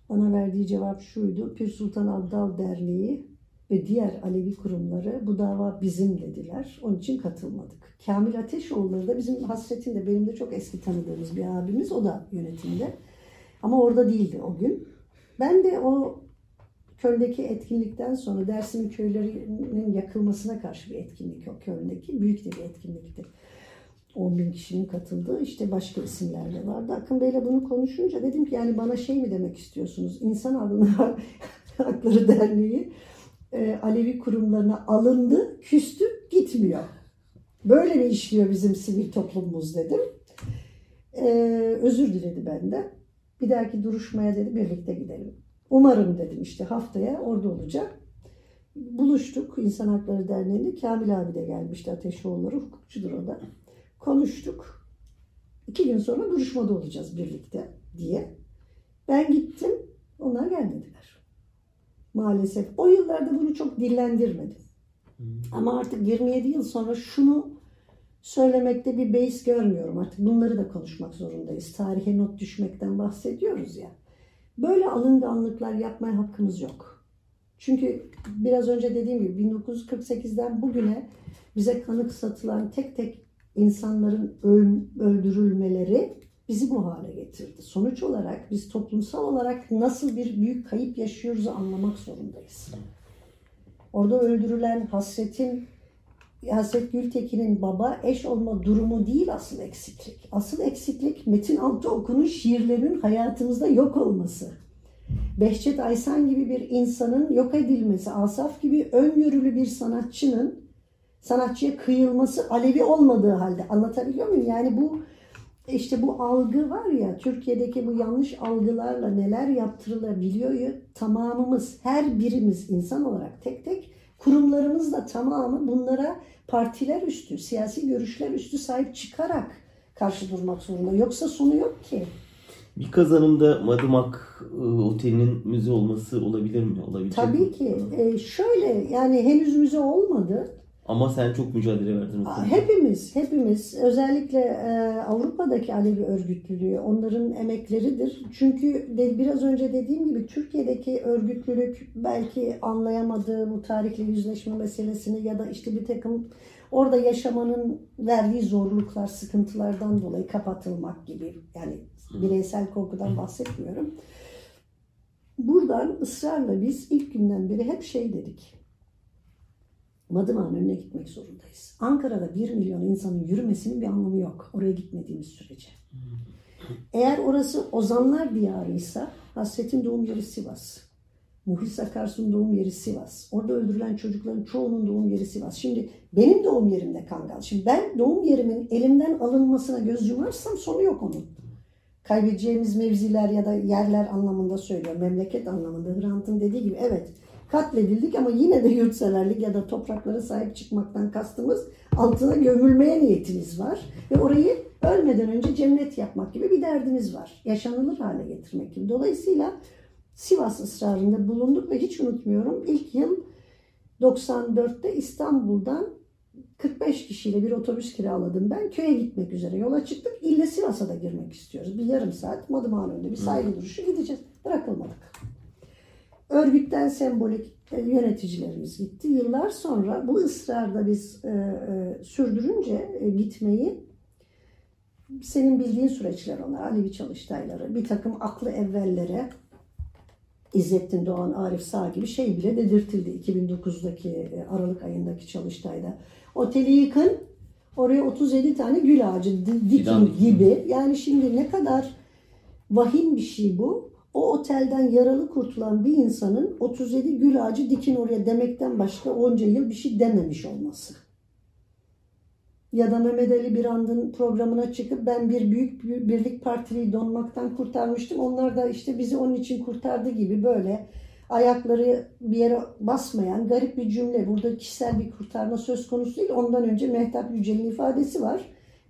Speaker 2: Bana verdiği cevap şuydu. Pir Sultan Abdal Derneği ve diğer Alevi kurumları bu dava bizim dediler. Onun için katılmadık. Kamil Ateşoğulları da bizim hasretin de benim de çok eski tanıdığımız bir abimiz. O da yönetimde. Ama orada değildi o gün. Ben de o Köln'deki etkinlikten sonra Dersim'in köylerinin yakılmasına karşı bir etkinlik o Köln'deki. Büyük de bir etkinlikti. 10 bin kişinin katıldığı işte başka isimler de vardı. Akın Bey'le bunu konuşunca dedim ki yani bana şey mi demek istiyorsunuz? İnsan Hakları Derneği e, Alevi kurumlarına alındı, küstü, gitmiyor. Böyle mi işliyor bizim sivil toplumumuz dedim. E, özür diledi benden. Bir dahaki duruşmaya dedi birlikte gidelim. Umarım dedim işte haftaya orada olacak. Buluştuk İnsan Hakları Derneği'nde. Kamil abi de gelmişti Ateşoğulları, hukukçudur o da. Konuştuk. İki gün sonra duruşmada olacağız birlikte diye. Ben gittim, onlar gelmediler. Maalesef. O yıllarda bunu çok dillendirmedim. Ama artık 27 yıl sonra şunu söylemekte bir beis görmüyorum. Artık bunları da konuşmak zorundayız. Tarihe not düşmekten bahsediyoruz ya. Böyle alınganlıklar yapmaya hakkımız yok. Çünkü biraz önce dediğim gibi 1948'den bugüne bize kanık satılan tek tek insanların öldürülmeleri bizi bu hale getirdi. Sonuç olarak biz toplumsal olarak nasıl bir büyük kayıp yaşıyoruz anlamak zorundayız. Orada öldürülen Hasret'in Hasret Gültekin'in baba eş olma durumu değil asıl eksiklik. Asıl eksiklik Metin Altıoklu'nun şiirlerinin hayatımızda yok olması. Behçet Aysan gibi bir insanın yok edilmesi, Asaf gibi öngörülü bir sanatçının sanatçıya kıyılması Alevi olmadığı halde anlatabiliyor muyum? Yani bu işte bu algı var ya Türkiye'deki bu yanlış algılarla neler yaptırılabiliyor ya tamamımız her birimiz insan olarak tek tek kurumlarımız da tamamı bunlara partiler üstü, siyasi görüşler üstü sahip çıkarak karşı durmak zorunda. Yoksa sonu yok ki.
Speaker 1: Bir kazanımda Madımak e, Oteli'nin müze olması olabilir mi? Olabilir
Speaker 2: Tabii
Speaker 1: mi?
Speaker 2: ki. Ee, şöyle yani henüz müze olmadı.
Speaker 1: Ama sen çok mücadele verdin. konuda.
Speaker 2: Hepimiz, hepimiz özellikle e, Avrupa'daki Alevi örgütlülüğü onların emekleridir. Çünkü de, biraz önce dediğim gibi Türkiye'deki örgütlülük belki anlayamadığı bu tarihle yüzleşme meselesini ya da işte bir takım orada yaşamanın verdiği zorluklar, sıkıntılardan dolayı kapatılmak gibi yani bireysel korkudan bahsetmiyorum. Buradan ısrarla biz ilk günden beri hep şey dedik. Madımak'ın önüne gitmek zorundayız. Ankara'da 1 milyon insanın yürümesinin bir anlamı yok. Oraya gitmediğimiz sürece. Eğer orası Ozanlar diyarıysa Hasret'in doğum yeri Sivas. Muhis Akarsu'nun doğum yeri Sivas. Orada öldürülen çocukların çoğunun doğum yeri Sivas. Şimdi benim doğum yerim de Kangal. Şimdi ben doğum yerimin elimden alınmasına göz yumarsam sonu yok onun. Kaybedeceğimiz mevziler ya da yerler anlamında söylüyorum. Memleket anlamında. Hrant'ın dediği gibi evet katledildik ama yine de yurtseverlik ya da topraklara sahip çıkmaktan kastımız altına gömülmeye niyetimiz var. Ve orayı ölmeden önce cennet yapmak gibi bir derdimiz var. Yaşanılır hale getirmek gibi. Dolayısıyla Sivas ısrarında bulunduk ve hiç unutmuyorum ilk yıl 94'te İstanbul'dan 45 kişiyle bir otobüs kiraladım ben. Köye gitmek üzere yola çıktık. İlle Sivas'a da girmek istiyoruz. Bir yarım saat Madımak'ın önünde bir saygı duruşu gideceğiz. Bırakılmadık. Örgütten sembolik e, yöneticilerimiz gitti. Yıllar sonra bu ısrarda biz e, e, sürdürünce e, gitmeyi senin bildiğin süreçler onlar. Alevi Çalıştayları, bir takım aklı evvellere İzzettin Doğan, Arif Sağ gibi şey bile dedirtildi 2009'daki e, Aralık ayındaki Çalıştay'da. Oteli yıkın, oraya 37 tane gül ağacı dikin gibi. Yani şimdi ne kadar vahim bir şey bu. O otelden yaralı kurtulan bir insanın 37 gül ağacı dikin oraya demekten başka onca yıl bir şey dememiş olması. Ya da Mehmet Ali Birand'ın programına çıkıp ben bir büyük birlik partiliyi donmaktan kurtarmıştım. Onlar da işte bizi onun için kurtardı gibi böyle ayakları bir yere basmayan garip bir cümle. Burada kişisel bir kurtarma söz konusu değil. Ondan önce Mehtap Yücel'in ifadesi var.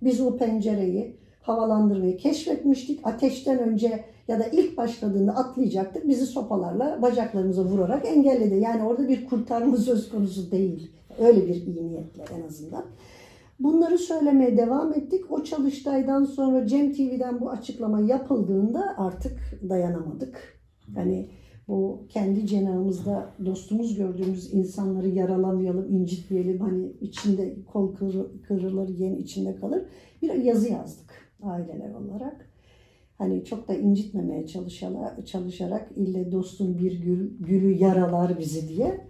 Speaker 2: Biz o pencereyi, havalandırmayı keşfetmiştik. Ateşten önce ya da ilk başladığında atlayacaktık. Bizi sopalarla bacaklarımıza vurarak engelledi. Yani orada bir kurtarma söz konusu değil. Öyle bir iyi niyetle en azından. Bunları söylemeye devam ettik. O çalıştaydan sonra Cem TV'den bu açıklama yapıldığında artık dayanamadık. Hani bu kendi cenahımızda dostumuz gördüğümüz insanları yaralamayalım, incitmeyelim. Hani içinde kol kırılır, yen içinde kalır. Bir yazı yazdık aileler olarak. Hani çok da incitmemeye çalışarak, çalışarak ille dostun bir gül, gülü yaralar bizi diye.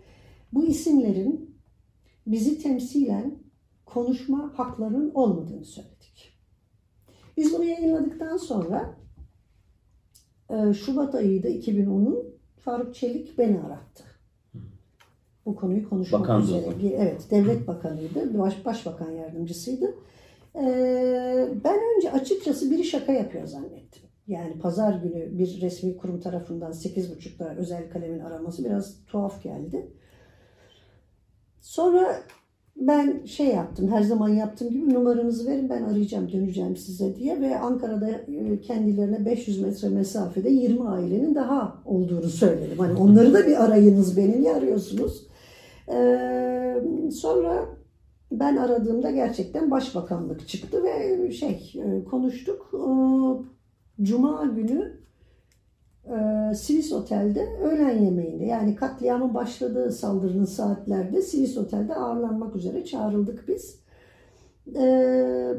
Speaker 2: Bu isimlerin bizi temsilen konuşma haklarının olmadığını söyledik. Biz bunu yayınladıktan sonra e, Şubat ayıydı 2010'un Faruk Çelik beni arattı. Bu konuyu konuşmak
Speaker 1: Bakan
Speaker 2: üzere. Evet, devlet bakanıydı, baş, başbakan yardımcısıydı. Ee, ben önce açıkçası biri şaka yapıyor zannettim. Yani pazar günü bir resmi kurum tarafından 8.30'da özel kalemin araması biraz tuhaf geldi. Sonra ben şey yaptım, her zaman yaptığım gibi numaranızı verin ben arayacağım, döneceğim size diye ve Ankara'da e, kendilerine 500 metre mesafede 20 ailenin daha olduğunu söyledim. Hani onları da bir arayınız beni niye arıyorsunuz? Ee, sonra ben aradığımda gerçekten başbakanlık çıktı ve şey e, konuştuk. Cuma günü e, Sivis Otel'de öğlen yemeğinde yani katliamın başladığı saldırının saatlerde Sivis Otel'de ağırlanmak üzere çağrıldık biz.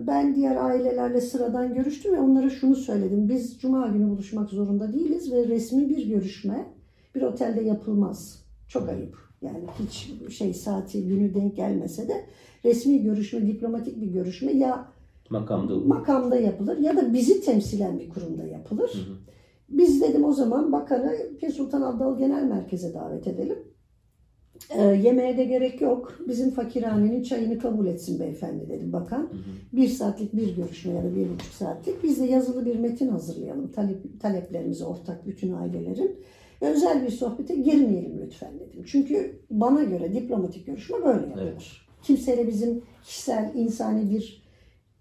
Speaker 2: Ben diğer ailelerle sıradan görüştüm ve onlara şunu söyledim. Biz Cuma günü buluşmak zorunda değiliz ve resmi bir görüşme bir otelde yapılmaz. Çok ayıp. Yani hiç şey saati günü denk gelmese de resmi görüşme, diplomatik bir görüşme ya
Speaker 1: Makamda
Speaker 2: makamda yapılır ya da bizi temsilen bir kurumda yapılır.
Speaker 1: Hı hı.
Speaker 2: Biz dedim o zaman bakanı Pir Sultan Abdal Genel Merkez'e davet edelim. Ee, yemeğe de gerek yok. Bizim fakirhanenin çayını kabul etsin beyefendi dedi bakan. Bir saatlik bir görüşme ya da bir buçuk saatlik. Biz de yazılı bir metin hazırlayalım. Talep, taleplerimizi ortak bütün ailelerin. Özel bir sohbete girmeyelim lütfen dedim. Çünkü bana göre diplomatik görüşme böyle yapılır.
Speaker 1: Evet.
Speaker 2: Kimseyle bizim kişisel, insani bir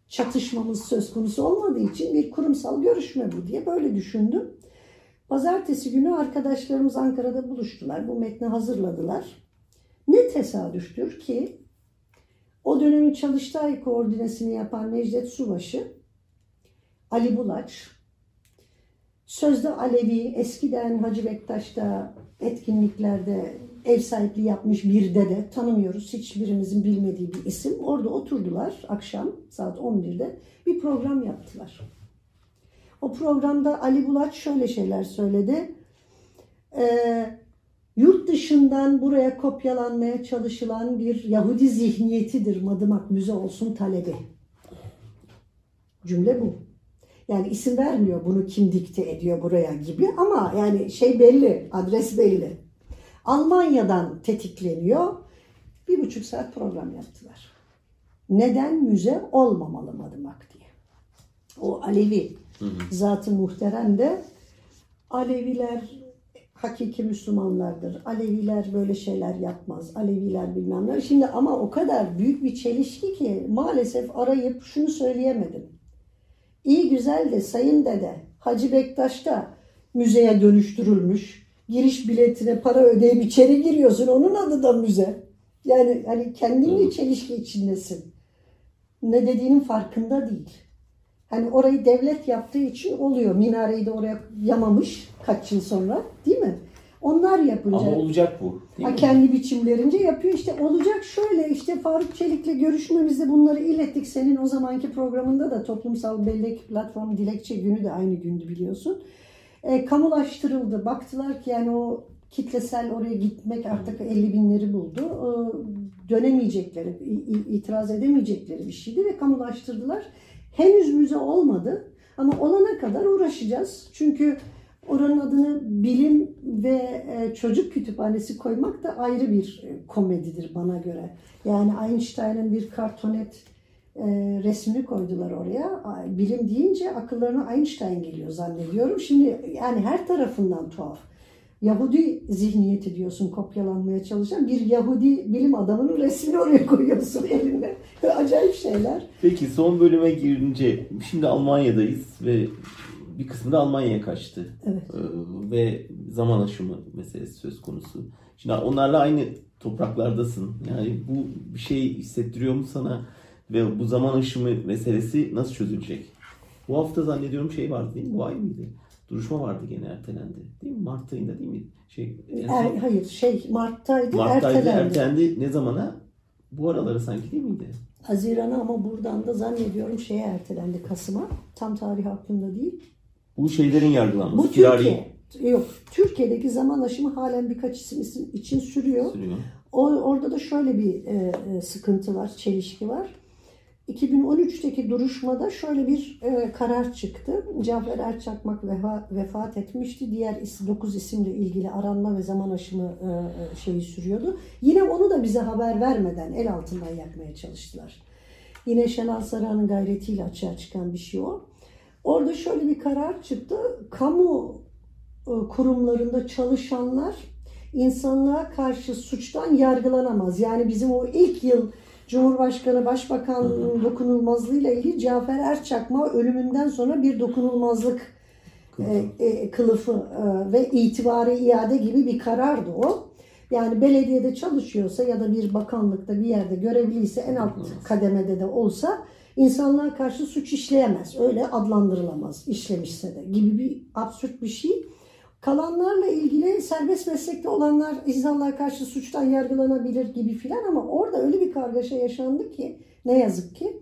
Speaker 2: çatışmamız söz konusu olmadığı için bir kurumsal görüşme bu diye böyle düşündüm. Pazartesi günü arkadaşlarımız Ankara'da buluştular. Bu metni hazırladılar. Ne tesadüftür ki o dönemin Çalıştay koordinesini yapan Necdet Subaşı, Ali Bulaç, Sözde Alevi, eskiden Hacı Bektaş'ta etkinliklerde ev sahipliği yapmış bir dede, tanımıyoruz, hiçbirimizin bilmediği bir isim. Orada oturdular akşam saat 11'de bir program yaptılar. O programda Ali Bulaç şöyle şeyler söyledi. Ee, yurt dışından buraya kopyalanmaya çalışılan bir Yahudi zihniyetidir Madımak Müze olsun talebi. Cümle bu. Yani isim vermiyor bunu kim dikte ediyor buraya gibi ama yani şey belli, adres belli. Almanya'dan tetikleniyor. Bir buçuk saat program yaptılar. Neden müze olmamalı Madımak diye. O Alevi zatı muhterem de Aleviler hakiki Müslümanlardır. Aleviler böyle şeyler yapmaz. Aleviler bilmem ne. Şimdi ama o kadar büyük bir çelişki ki maalesef arayıp şunu söyleyemedim. İyi güzel de sayın dede Hacı Bektaş'ta müzeye dönüştürülmüş. Giriş biletine para ödeyip içeri giriyorsun. Onun adı da müze. Yani hani kendin bir çelişki içindesin. Ne dediğinin farkında değil. Hani orayı devlet yaptığı için oluyor. Minareyi de oraya yamamış kaç yıl sonra değil mi? Onlar yapınca
Speaker 1: Ama olacak bu.
Speaker 2: Ha,
Speaker 1: mi?
Speaker 2: kendi biçimlerince yapıyor. İşte olacak şöyle işte Faruk Çelik'le görüşmemizde bunları ilettik. Senin o zamanki programında da toplumsal bellek platformu dilekçe günü de aynı gündü biliyorsun. E, kamulaştırıldı. Baktılar ki yani o kitlesel oraya gitmek artık 50 binleri buldu. E, dönemeyecekleri, itiraz edemeyecekleri bir şeydi ve kamulaştırdılar. Henüz müze olmadı ama olana kadar uğraşacağız. Çünkü oranın adını bilim ve e, çocuk kütüphanesi koymak da ayrı bir e, komedidir bana göre. Yani Einstein'ın bir kartonet e, resmini koydular oraya. Ay, Bilim deyince akıllarına Einstein geliyor zannediyorum. Şimdi yani her tarafından tuhaf. Yahudi zihniyeti diyorsun kopyalanmaya çalışan bir Yahudi bilim adamının resmini oraya koyuyorsun elinde. Acayip şeyler.
Speaker 1: Peki son bölüme girince şimdi Almanya'dayız ve bir kısmı da Almanya'ya kaçtı.
Speaker 2: Evet.
Speaker 1: Ee, ve zaman aşımı meselesi söz konusu. Şimdi onlarla aynı topraklardasın. Yani bu bir şey hissettiriyor mu sana? Ve bu zaman aşımı meselesi nasıl çözülecek? Bu hafta zannediyorum şey vardı değil mi? Bu ay mıydı? Duruşma vardı gene ertelendi. Değil mi? Mart ayında değil mi? Şey, en son-
Speaker 2: Er, hayır şey Mart'taydı,
Speaker 1: Mart'taydı
Speaker 2: ertelendi.
Speaker 1: ertelendi. Ne zamana? Bu araları sanki değil miydi?
Speaker 2: Haziran'a ama buradan da zannediyorum şeye ertelendi Kasım'a. Tam tarih aklımda değil.
Speaker 1: Bu şeylerin yargılanması.
Speaker 2: Bu Türkiye. Yok. Türkiye'deki zaman aşımı halen birkaç isim isim için sürüyor.
Speaker 1: sürüyor.
Speaker 2: O, orada da şöyle bir e, e, sıkıntı var, çelişki var. 2013'teki duruşmada şöyle bir e, karar çıktı. Cafer Erçakmak vefa, vefat etmişti. Diğer 9 isimle ilgili aranma ve zaman aşımı e, e, şeyi sürüyordu. Yine onu da bize haber vermeden el altından yakmaya çalıştılar. Yine Şenal Saran'ın gayretiyle açığa çıkan bir şey o. Orada şöyle bir karar çıktı. Kamu e, kurumlarında çalışanlar insanlığa karşı suçtan yargılanamaz. Yani bizim o ilk yıl Cumhurbaşkanı Başbakan dokunulmazlığıyla ilgili Cafer Erçakma ölümünden sonra bir dokunulmazlık e, e, kılıfı e, ve itibarı iade gibi bir karardı o. Yani belediyede çalışıyorsa ya da bir bakanlıkta bir yerde görevliyse en alt kademede de olsa insanlığa karşı suç işleyemez. Öyle adlandırılamaz işlemişse de gibi bir absürt bir şey. Kalanlarla ilgili serbest meslekte olanlar insanlığa karşı suçtan yargılanabilir gibi filan ama orada öyle bir kargaşa yaşandı ki ne yazık ki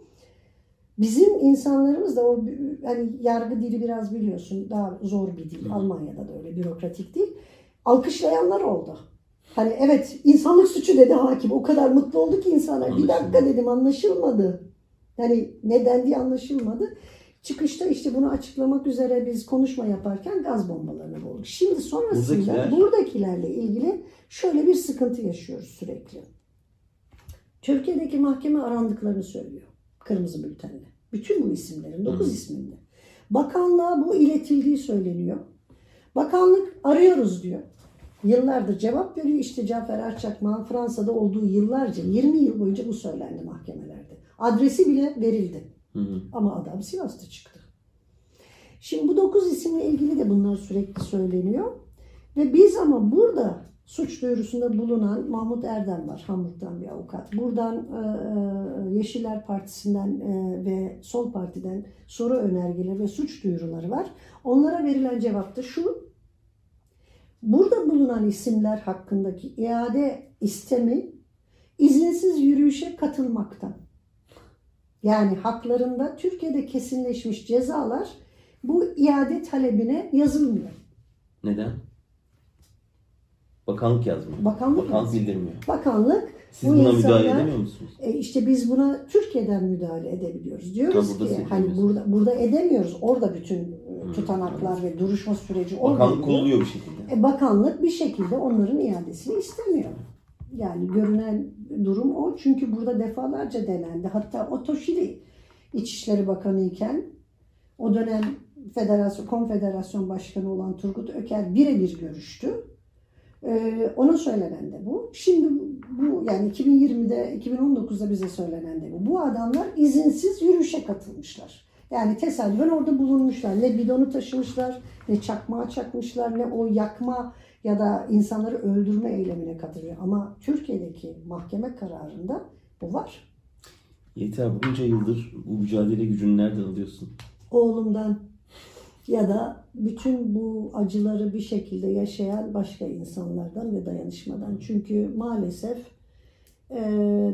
Speaker 2: bizim insanlarımız da o hani yargı dili biraz biliyorsun daha zor bir dil. Almanya'da da öyle bürokratik değil. Alkışlayanlar oldu. Hani evet insanlık suçu dedi hakim. O kadar mutlu oldu ki insanlar. Bir dakika dedim anlaşılmadı. Yani ne dendiği anlaşılmadı. Çıkışta işte bunu açıklamak üzere biz konuşma yaparken gaz bombalarına bulduk. Şimdi sonrasında
Speaker 1: Buradakiler-
Speaker 2: buradakilerle ilgili şöyle bir sıkıntı yaşıyoruz sürekli. Türkiye'deki mahkeme arandıklarını söylüyor. Kırmızı bültenle. Bütün bu isimlerin, 9
Speaker 1: Hı.
Speaker 2: isminde. Bakanlığa bu iletildiği söyleniyor. Bakanlık arıyoruz diyor. Yıllardır cevap veriyor. İşte Cafer Erçakman Fransa'da olduğu yıllarca, 20 yıl boyunca bu söylendi mahkemelerde. Adresi bile verildi.
Speaker 1: Hı hı.
Speaker 2: Ama adam Sivas'ta çıktı. Şimdi bu 9 isimle ilgili de bunlar sürekli söyleniyor. Ve biz ama burada suç duyurusunda bulunan Mahmut Erdem var. Hamburg'dan bir avukat. Buradan e, e, Yeşiller Partisi'nden e, ve Sol Parti'den soru önergeleri ve suç duyuruları var. Onlara verilen cevap da şu. Burada bulunan isimler hakkındaki iade istemi izinsiz yürüyüşe katılmaktan. Yani haklarında Türkiye'de kesinleşmiş cezalar bu iade talebine yazılmıyor.
Speaker 1: Neden? Bakanlık yazmıyor.
Speaker 2: Bakanlık
Speaker 1: Bakanlık bildirmiyor.
Speaker 2: Bakanlık
Speaker 1: Siz
Speaker 2: bu
Speaker 1: buna
Speaker 2: insanlar-
Speaker 1: müdahale edemiyor musunuz?
Speaker 2: e işte biz buna Türkiye'den müdahale edebiliyoruz. Diyoruz
Speaker 1: burada
Speaker 2: ki hani burada burada edemiyoruz. Orada bütün e, tutanaklar ve duruşma süreci orada.
Speaker 1: Bakanlık kolluyor bir şekilde.
Speaker 2: E, bakanlık bir şekilde onların iadesini istemiyor. Yani görünen durum o. Çünkü burada defalarca denendi. Hatta Otoşili İçişleri Bakanı iken o dönem Federasyon, Konfederasyon Başkanı olan Turgut Öker birebir görüştü. Ee, ona söylenen de bu. Şimdi bu yani 2020'de 2019'da bize söylenen de bu. Bu adamlar izinsiz yürüyüşe katılmışlar. Yani tesadüfen orada bulunmuşlar. Ne bidonu taşımışlar, ne çakmağı çakmışlar, ne o yakma ya da insanları öldürme eylemine katılıyor. Ama Türkiye'deki mahkeme kararında bu var.
Speaker 1: Yeter bunca yıldır bu mücadele gücünü nereden alıyorsun?
Speaker 2: Oğlumdan ya da bütün bu acıları bir şekilde yaşayan başka insanlardan ve dayanışmadan. Çünkü maalesef e,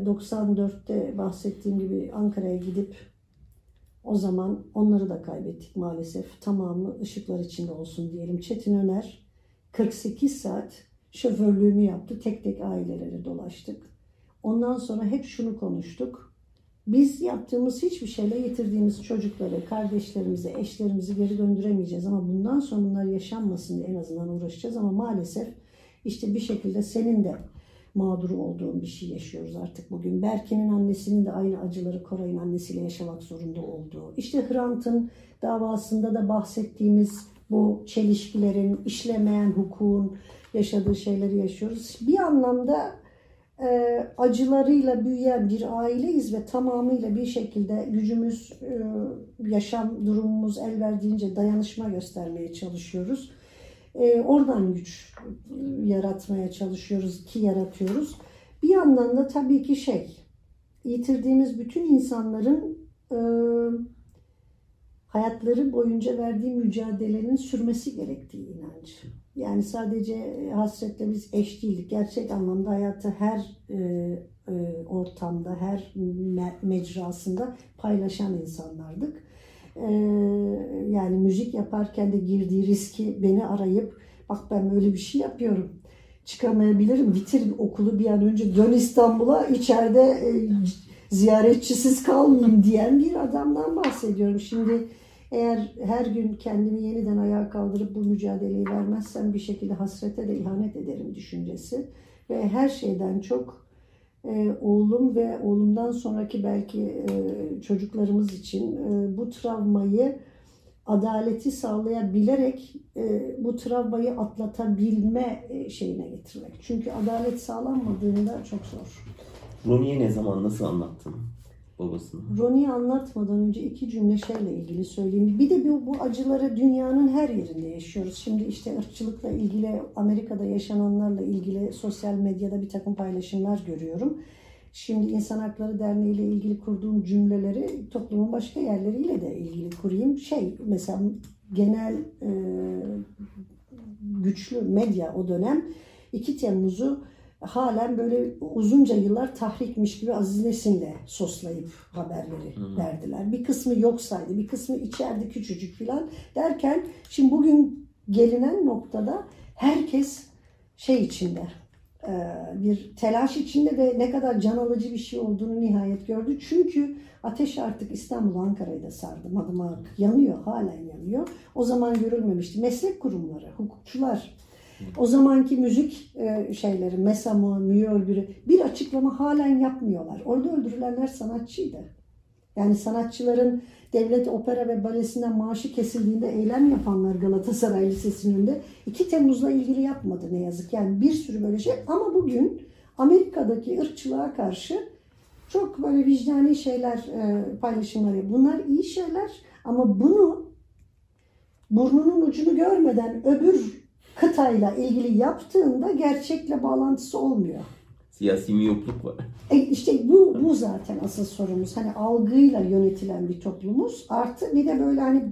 Speaker 2: 94'te bahsettiğim gibi Ankara'ya gidip o zaman onları da kaybettik maalesef. Tamamı ışıklar içinde olsun diyelim. Çetin Öner 48 saat şoförlüğümü yaptı. Tek tek ailelere dolaştık. Ondan sonra hep şunu konuştuk. Biz yaptığımız hiçbir şeyle yitirdiğimiz çocukları, kardeşlerimizi, eşlerimizi geri döndüremeyeceğiz. Ama bundan sonra bunlar yaşanmasın diye en azından uğraşacağız. Ama maalesef işte bir şekilde senin de mağdur olduğun bir şey yaşıyoruz artık bugün. Berke'nin annesinin de aynı acıları Koray'ın annesiyle yaşamak zorunda olduğu. İşte Hrant'ın davasında da bahsettiğimiz bu çelişkilerin, işlemeyen hukukun yaşadığı şeyleri yaşıyoruz. Bir anlamda e, acılarıyla büyüyen bir aileyiz ve tamamıyla bir şekilde gücümüz, e, yaşam durumumuz el verdiğince dayanışma göstermeye çalışıyoruz. E, oradan güç yaratmaya çalışıyoruz ki yaratıyoruz. Bir yandan da tabii ki şey, yitirdiğimiz bütün insanların e, hayatları boyunca verdiği mücadelenin sürmesi gerektiği inancı. Yani sadece hasretle biz eş değildik. Gerçek anlamda hayatı her e, e, ortamda, her me- mecrasında paylaşan insanlardık. E, yani müzik yaparken de girdiği riski beni arayıp bak ben böyle bir şey yapıyorum. Çıkamayabilirim. Bitir okulu bir an önce dön İstanbul'a içeride e, ziyaretçisiz kalmayayım diyen bir adamdan bahsediyorum. Şimdi eğer her gün kendimi yeniden ayağa kaldırıp bu mücadeleyi vermezsem bir şekilde hasrete de ihanet ederim düşüncesi. Ve her şeyden çok e, oğlum ve oğlumdan sonraki belki e, çocuklarımız için e, bu travmayı adaleti sağlayabilerek e, bu travmayı atlatabilme e, şeyine getirmek. Çünkü adalet sağlanmadığında çok zor.
Speaker 1: Rumi'ye ne zaman nasıl anlattın? Babasını.
Speaker 2: Ronnie'yi anlatmadan önce iki cümle şeyle ilgili söyleyeyim. Bir de bu, bu acıları dünyanın her yerinde yaşıyoruz. Şimdi işte ırkçılıkla ilgili Amerika'da yaşananlarla ilgili sosyal medyada bir takım paylaşımlar görüyorum. Şimdi İnsan Hakları Derneği ile ilgili kurduğum cümleleri toplumun başka yerleriyle de ilgili kurayım. Şey mesela genel e, güçlü medya o dönem 2 Temmuz'u halen böyle uzunca yıllar tahrikmiş gibi Aziz Nesin'le soslayıp haberleri
Speaker 1: Hı.
Speaker 2: verdiler. Bir kısmı yok saydı, bir kısmı içeride küçücük filan derken şimdi bugün gelinen noktada herkes şey içinde e, bir telaş içinde ve ne kadar can alıcı bir şey olduğunu nihayet gördü. Çünkü ateş artık İstanbul, Ankara'yı da sardı. Madımak yanıyor, halen yanıyor. O zaman görülmemişti. Meslek kurumları, hukukçular, o zamanki müzik e, şeyleri, MESAM'ı, MÜ örgürü bir açıklama halen yapmıyorlar. Orada öldürülenler sanatçıydı. Yani sanatçıların devlet opera ve balesinden maaşı kesildiğinde eylem yapanlar Galatasaray Lisesi'nin önünde 2 Temmuz'la ilgili yapmadı ne yazık. Yani bir sürü böyle şey ama bugün Amerika'daki ırkçılığa karşı çok böyle vicdani şeyler e, paylaşımları. Bunlar iyi şeyler ama bunu burnunun ucunu görmeden öbür kıtayla ilgili yaptığında gerçekle bağlantısı olmuyor.
Speaker 1: Siyasi miyopluk var.
Speaker 2: E işte bu, bu zaten asıl sorumuz. Hani algıyla yönetilen bir toplumuz. Artı bir de böyle hani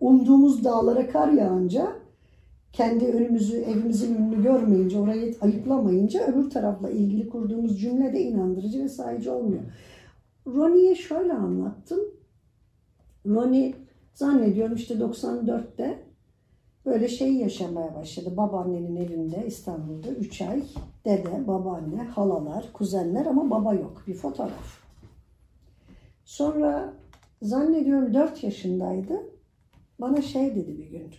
Speaker 2: umduğumuz dağlara kar yağınca kendi önümüzü, evimizin önünü görmeyince, orayı ayıplamayınca öbür tarafla ilgili kurduğumuz cümle de inandırıcı ve sayıcı olmuyor. Ronnie'ye şöyle anlattım. Ronnie zannediyorum işte 94'te böyle şey yaşamaya başladı. Babaannenin evinde İstanbul'da 3 ay. Dede, babaanne, halalar, kuzenler ama baba yok. Bir fotoğraf. Sonra zannediyorum 4 yaşındaydı. Bana şey dedi bir gün.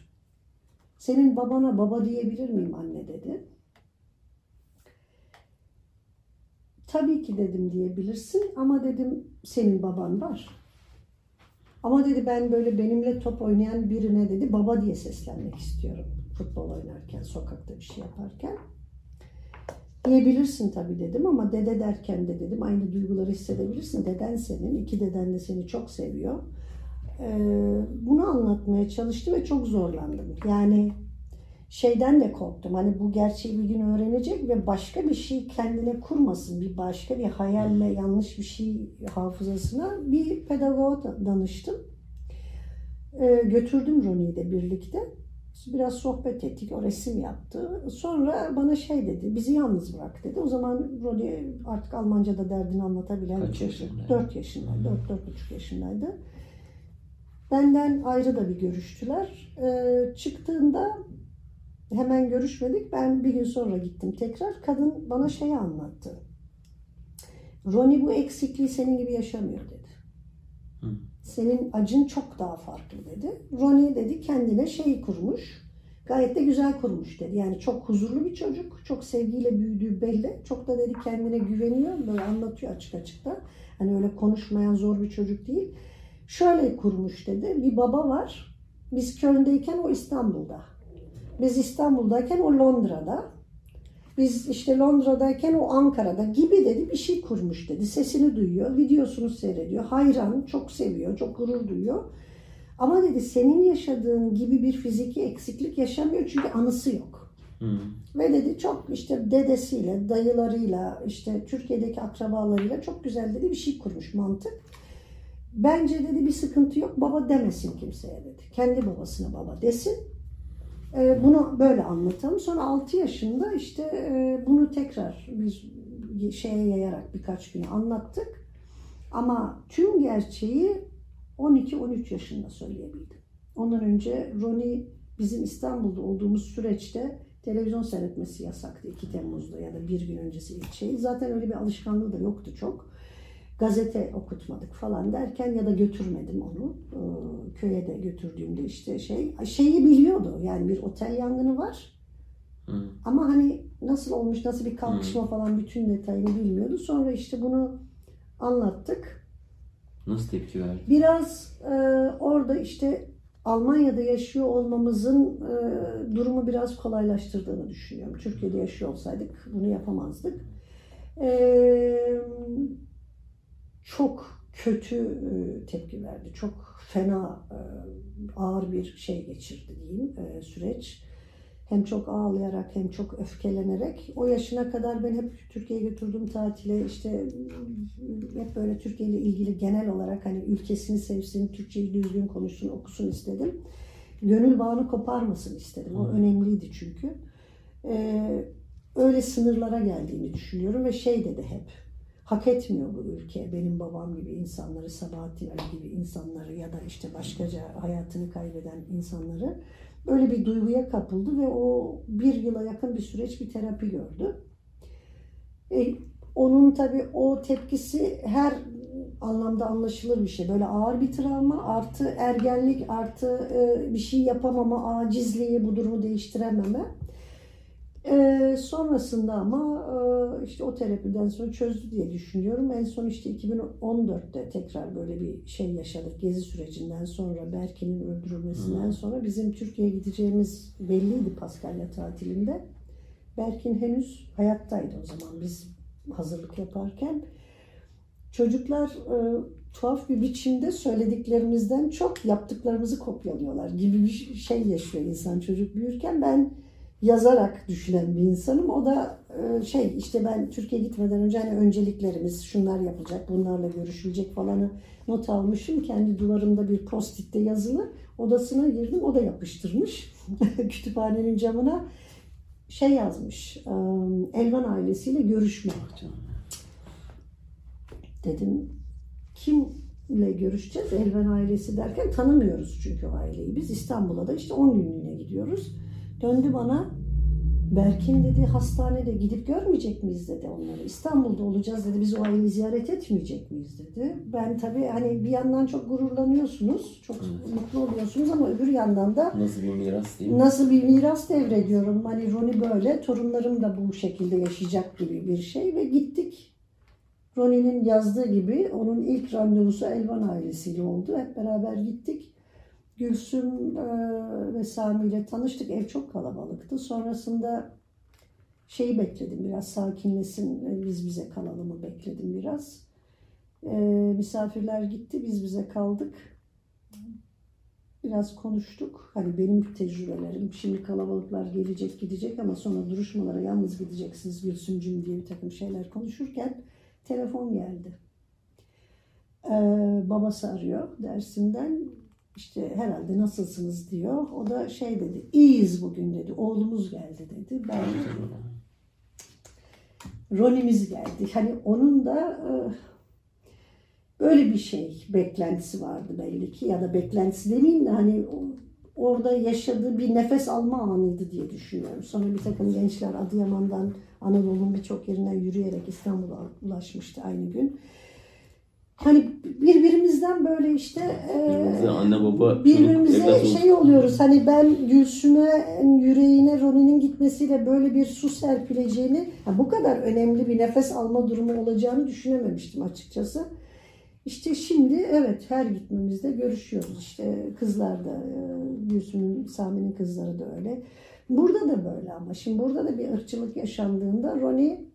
Speaker 2: Senin babana baba diyebilir miyim anne dedi. Tabii ki dedim diyebilirsin ama dedim senin baban var. Ama dedi ben böyle benimle top oynayan birine dedi baba diye seslenmek istiyorum. Futbol oynarken, sokakta bir şey yaparken. Diyebilirsin tabii dedim ama dede derken de dedim aynı duyguları hissedebilirsin. Deden senin, iki deden de seni çok seviyor. Ee, bunu anlatmaya çalıştım ve çok zorlandım. Yani şeyden de korktum. Hani bu gerçeği bir gün öğrenecek ve başka bir şey kendine kurmasın. Bir başka bir hayalle yanlış bir şey hafızasına bir pedagoga danıştım. Ee, götürdüm Ronnie'yi de birlikte. Biraz sohbet ettik. O resim yaptı. Sonra bana şey dedi. Bizi yalnız bırak dedi. O zaman Ronnie artık Almanca'da derdini anlatabilen
Speaker 1: Kaç yaşındaydı?
Speaker 2: 4 yaşındaydı. 4 dört buçuk yaşındaydı. Benden ayrı da bir görüştüler. Ee, çıktığında hemen görüşmedik. Ben bir gün sonra gittim tekrar. Kadın bana şeyi anlattı. Ronnie bu eksikliği senin gibi yaşamıyor dedi.
Speaker 1: Hı.
Speaker 2: Senin acın çok daha farklı dedi. Ronnie dedi kendine şeyi kurmuş. Gayet de güzel kurmuş dedi. Yani çok huzurlu bir çocuk. Çok sevgiyle büyüdüğü belli. Çok da dedi kendine güveniyor. Böyle anlatıyor açık açık da. Hani öyle konuşmayan zor bir çocuk değil. Şöyle kurmuş dedi. Bir baba var. Biz Köln'deyken o İstanbul'da. Biz İstanbul'dayken o Londra'da. Biz işte Londra'dayken o Ankara'da gibi dedi bir şey kurmuş dedi. Sesini duyuyor, videosunu seyrediyor. Hayran, çok seviyor, çok gurur duyuyor. Ama dedi senin yaşadığın gibi bir fiziki eksiklik yaşamıyor çünkü anısı yok.
Speaker 1: Hı.
Speaker 2: Ve dedi çok işte dedesiyle, dayılarıyla, işte Türkiye'deki akrabalarıyla çok güzel dedi bir şey kurmuş mantık. Bence dedi bir sıkıntı yok baba demesin kimseye dedi. Kendi babasına baba desin. Ee, bunu böyle anlatalım. Sonra 6 yaşında işte e, bunu tekrar biz şeye yayarak birkaç gün anlattık. Ama tüm gerçeği 12-13 yaşında söyleyebildim. Ondan önce Ronnie bizim İstanbul'da olduğumuz süreçte televizyon seyretmesi yasaktı 2 Temmuz'da ya da bir gün öncesi ilk şey. Zaten öyle bir alışkanlığı da yoktu çok. Gazete okutmadık falan derken ya da götürmedim onu. Ee, köye de götürdüğümde işte şey şeyi biliyordu. Yani bir otel yangını var.
Speaker 1: Hı.
Speaker 2: Ama hani nasıl olmuş, nasıl bir kalkışma falan bütün detayını bilmiyordu. Sonra işte bunu anlattık.
Speaker 1: Nasıl tepki verdi?
Speaker 2: Biraz e, orada işte Almanya'da yaşıyor olmamızın e, durumu biraz kolaylaştırdığını düşünüyorum. Türkiye'de yaşıyor olsaydık bunu yapamazdık. E, çok kötü e, tepki verdi. Çok fena, e, ağır bir şey geçirdi diyeyim e, süreç. Hem çok ağlayarak hem çok öfkelenerek. O yaşına kadar ben hep Türkiye'ye götürdüm tatile. İşte hep böyle Türkiye ile ilgili genel olarak hani ülkesini sevsin, Türkçeyi düzgün konuşsun, okusun istedim. Gönül bağını koparmasın istedim. O önemliydi çünkü. Ee, öyle sınırlara geldiğini düşünüyorum ve şey dedi hep. Hak etmiyor bu ülke benim babam gibi insanları, Sabahattin Ali gibi insanları ya da işte başkaca hayatını kaybeden insanları öyle bir duyguya kapıldı ve o bir yıla yakın bir süreç bir terapi gördü. E, onun tabii o tepkisi her anlamda anlaşılır bir şey. Böyle ağır bir travma artı ergenlik artı e, bir şey yapamama, acizliği bu durumu değiştirememe. E, sonrasında ama e, işte o terapiden sonra çözdü diye düşünüyorum. En son işte 2014'te tekrar böyle bir şey yaşadık. Gezi sürecinden sonra Berkin'in öldürülmesinden sonra bizim Türkiye'ye gideceğimiz belliydi Paskalya tatilinde. Berkin henüz hayattaydı o zaman biz hazırlık yaparken. Çocuklar e, tuhaf bir biçimde söylediklerimizden çok yaptıklarımızı kopyalıyorlar gibi bir şey yaşıyor insan çocuk büyürken. Ben yazarak düşünen bir insanım. O da e, şey işte ben Türkiye gitmeden önce hani önceliklerimiz şunlar yapılacak, bunlarla görüşülecek falanı not almışım. Kendi duvarımda bir post-it'te yazılı. Odasına girdim, o da yapıştırmış kütüphanenin camına şey yazmış. Elvan ailesiyle görüşme. Dedim kimle görüşeceğiz? Elvan ailesi derken tanımıyoruz çünkü aileyi. Biz İstanbul'a da işte 10 günlüğüne gidiyoruz. Döndü bana. Berkin dedi hastanede gidip görmeyecek miyiz dedi onları. İstanbul'da olacağız dedi. Biz o aileyi ziyaret etmeyecek miyiz dedi. Ben tabii hani bir yandan çok gururlanıyorsunuz. Çok mutlu oluyorsunuz ama öbür yandan da
Speaker 1: Nasıl bir miras değil mi?
Speaker 2: nasıl bir miras devrediyorum. Hani Roni böyle, torunlarım da bu şekilde yaşayacak gibi bir şey ve gittik. Roni'nin yazdığı gibi onun ilk randevusu Elvan ailesiyle oldu. Hep beraber gittik. Gülsüm e, ve Sami ile tanıştık. Ev çok kalabalıktı. Sonrasında şeyi bekledim biraz sakinlesin e, biz bize kalalımı bekledim biraz. E, misafirler gitti biz bize kaldık. Biraz konuştuk. Hani benim tecrübelerim. Şimdi kalabalıklar gelecek gidecek ama sonra duruşmalara yalnız gideceksiniz Gülsümcüm diye bir takım şeyler konuşurken telefon geldi. Ee, babası arıyor dersinden. İşte herhalde nasılsınız diyor. O da şey dedi. iyiyiz bugün dedi. Oğlumuz geldi dedi. Ben rolümüz geldi. Hani onun da e, böyle bir şey beklentisi vardı belli ki ya da beklentisi demeyeyim de hani orada yaşadığı bir nefes alma anıydı diye düşünüyorum. Sonra bir takım gençler Adıyaman'dan Anadolu'nun birçok yerinden yürüyerek İstanbul'a ulaşmıştı aynı gün. Hani birbirimizden böyle işte e,
Speaker 1: anne baba çocuk,
Speaker 2: birbirimize
Speaker 1: olur.
Speaker 2: şey oluyoruz. Hani ben Gülsüm'e yüreğine Roni'nin gitmesiyle böyle bir su serpileceğini, ha, bu kadar önemli bir nefes alma durumu olacağını düşünememiştim açıkçası. İşte şimdi evet her gitmemizde görüşüyoruz. İşte kızlar da e, Gülsüm'ün, Sami'nin kızları da öyle. Burada da böyle ama şimdi burada da bir ırkçılık yaşandığında Roni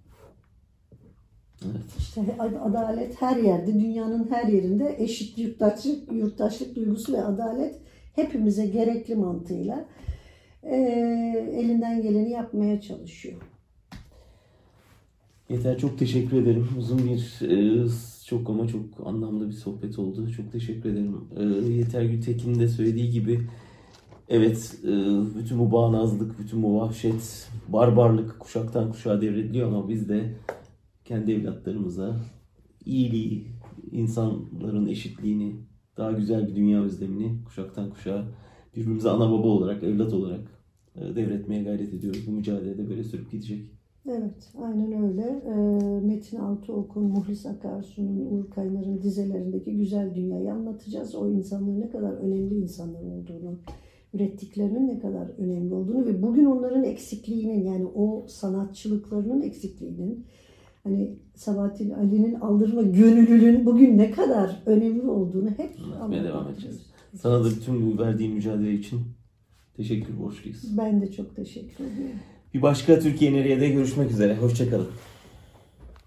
Speaker 1: Evet.
Speaker 2: işte adalet her yerde, dünyanın her yerinde eşit yurttaşlık, yurttaşlık duygusu ve adalet hepimize gerekli mantığıyla eee, elinden geleni yapmaya çalışıyor.
Speaker 1: Yeter çok teşekkür ederim. Uzun bir e, çok ama çok anlamlı bir sohbet oldu. Çok teşekkür ederim. E, Yeter Gültekin'in de söylediği gibi evet e, bütün bu bağnazlık, bütün bu vahşet, barbarlık kuşaktan kuşağa devrediliyor ama biz de kendi evlatlarımıza iyiliği, insanların eşitliğini, daha güzel bir dünya özlemini kuşaktan kuşağa birbirimize ana baba olarak, evlat olarak e, devretmeye gayret ediyoruz. Bu mücadelede böyle sürüp gidecek.
Speaker 2: Evet, aynen öyle. Eee, Metin Altıok'un, Muhlis Akarsu'nun, Uğur Kaynar'ın dizelerindeki güzel dünyayı anlatacağız. O insanların ne kadar önemli insanlar olduğunu, ürettiklerinin ne kadar önemli olduğunu ve bugün onların eksikliğinin yani o sanatçılıklarının eksikliğinin hani Sabahattin Ali'nin aldırma gönüllülüğün bugün ne kadar önemli olduğunu hep
Speaker 1: Anlatmaya devam edeceğiz. Sana da bütün bu verdiğin mücadele için teşekkür borçluyuz.
Speaker 2: Ben de çok teşekkür ediyorum.
Speaker 1: Bir başka Türkiye Nereye'de görüşmek üzere. Hoşçakalın.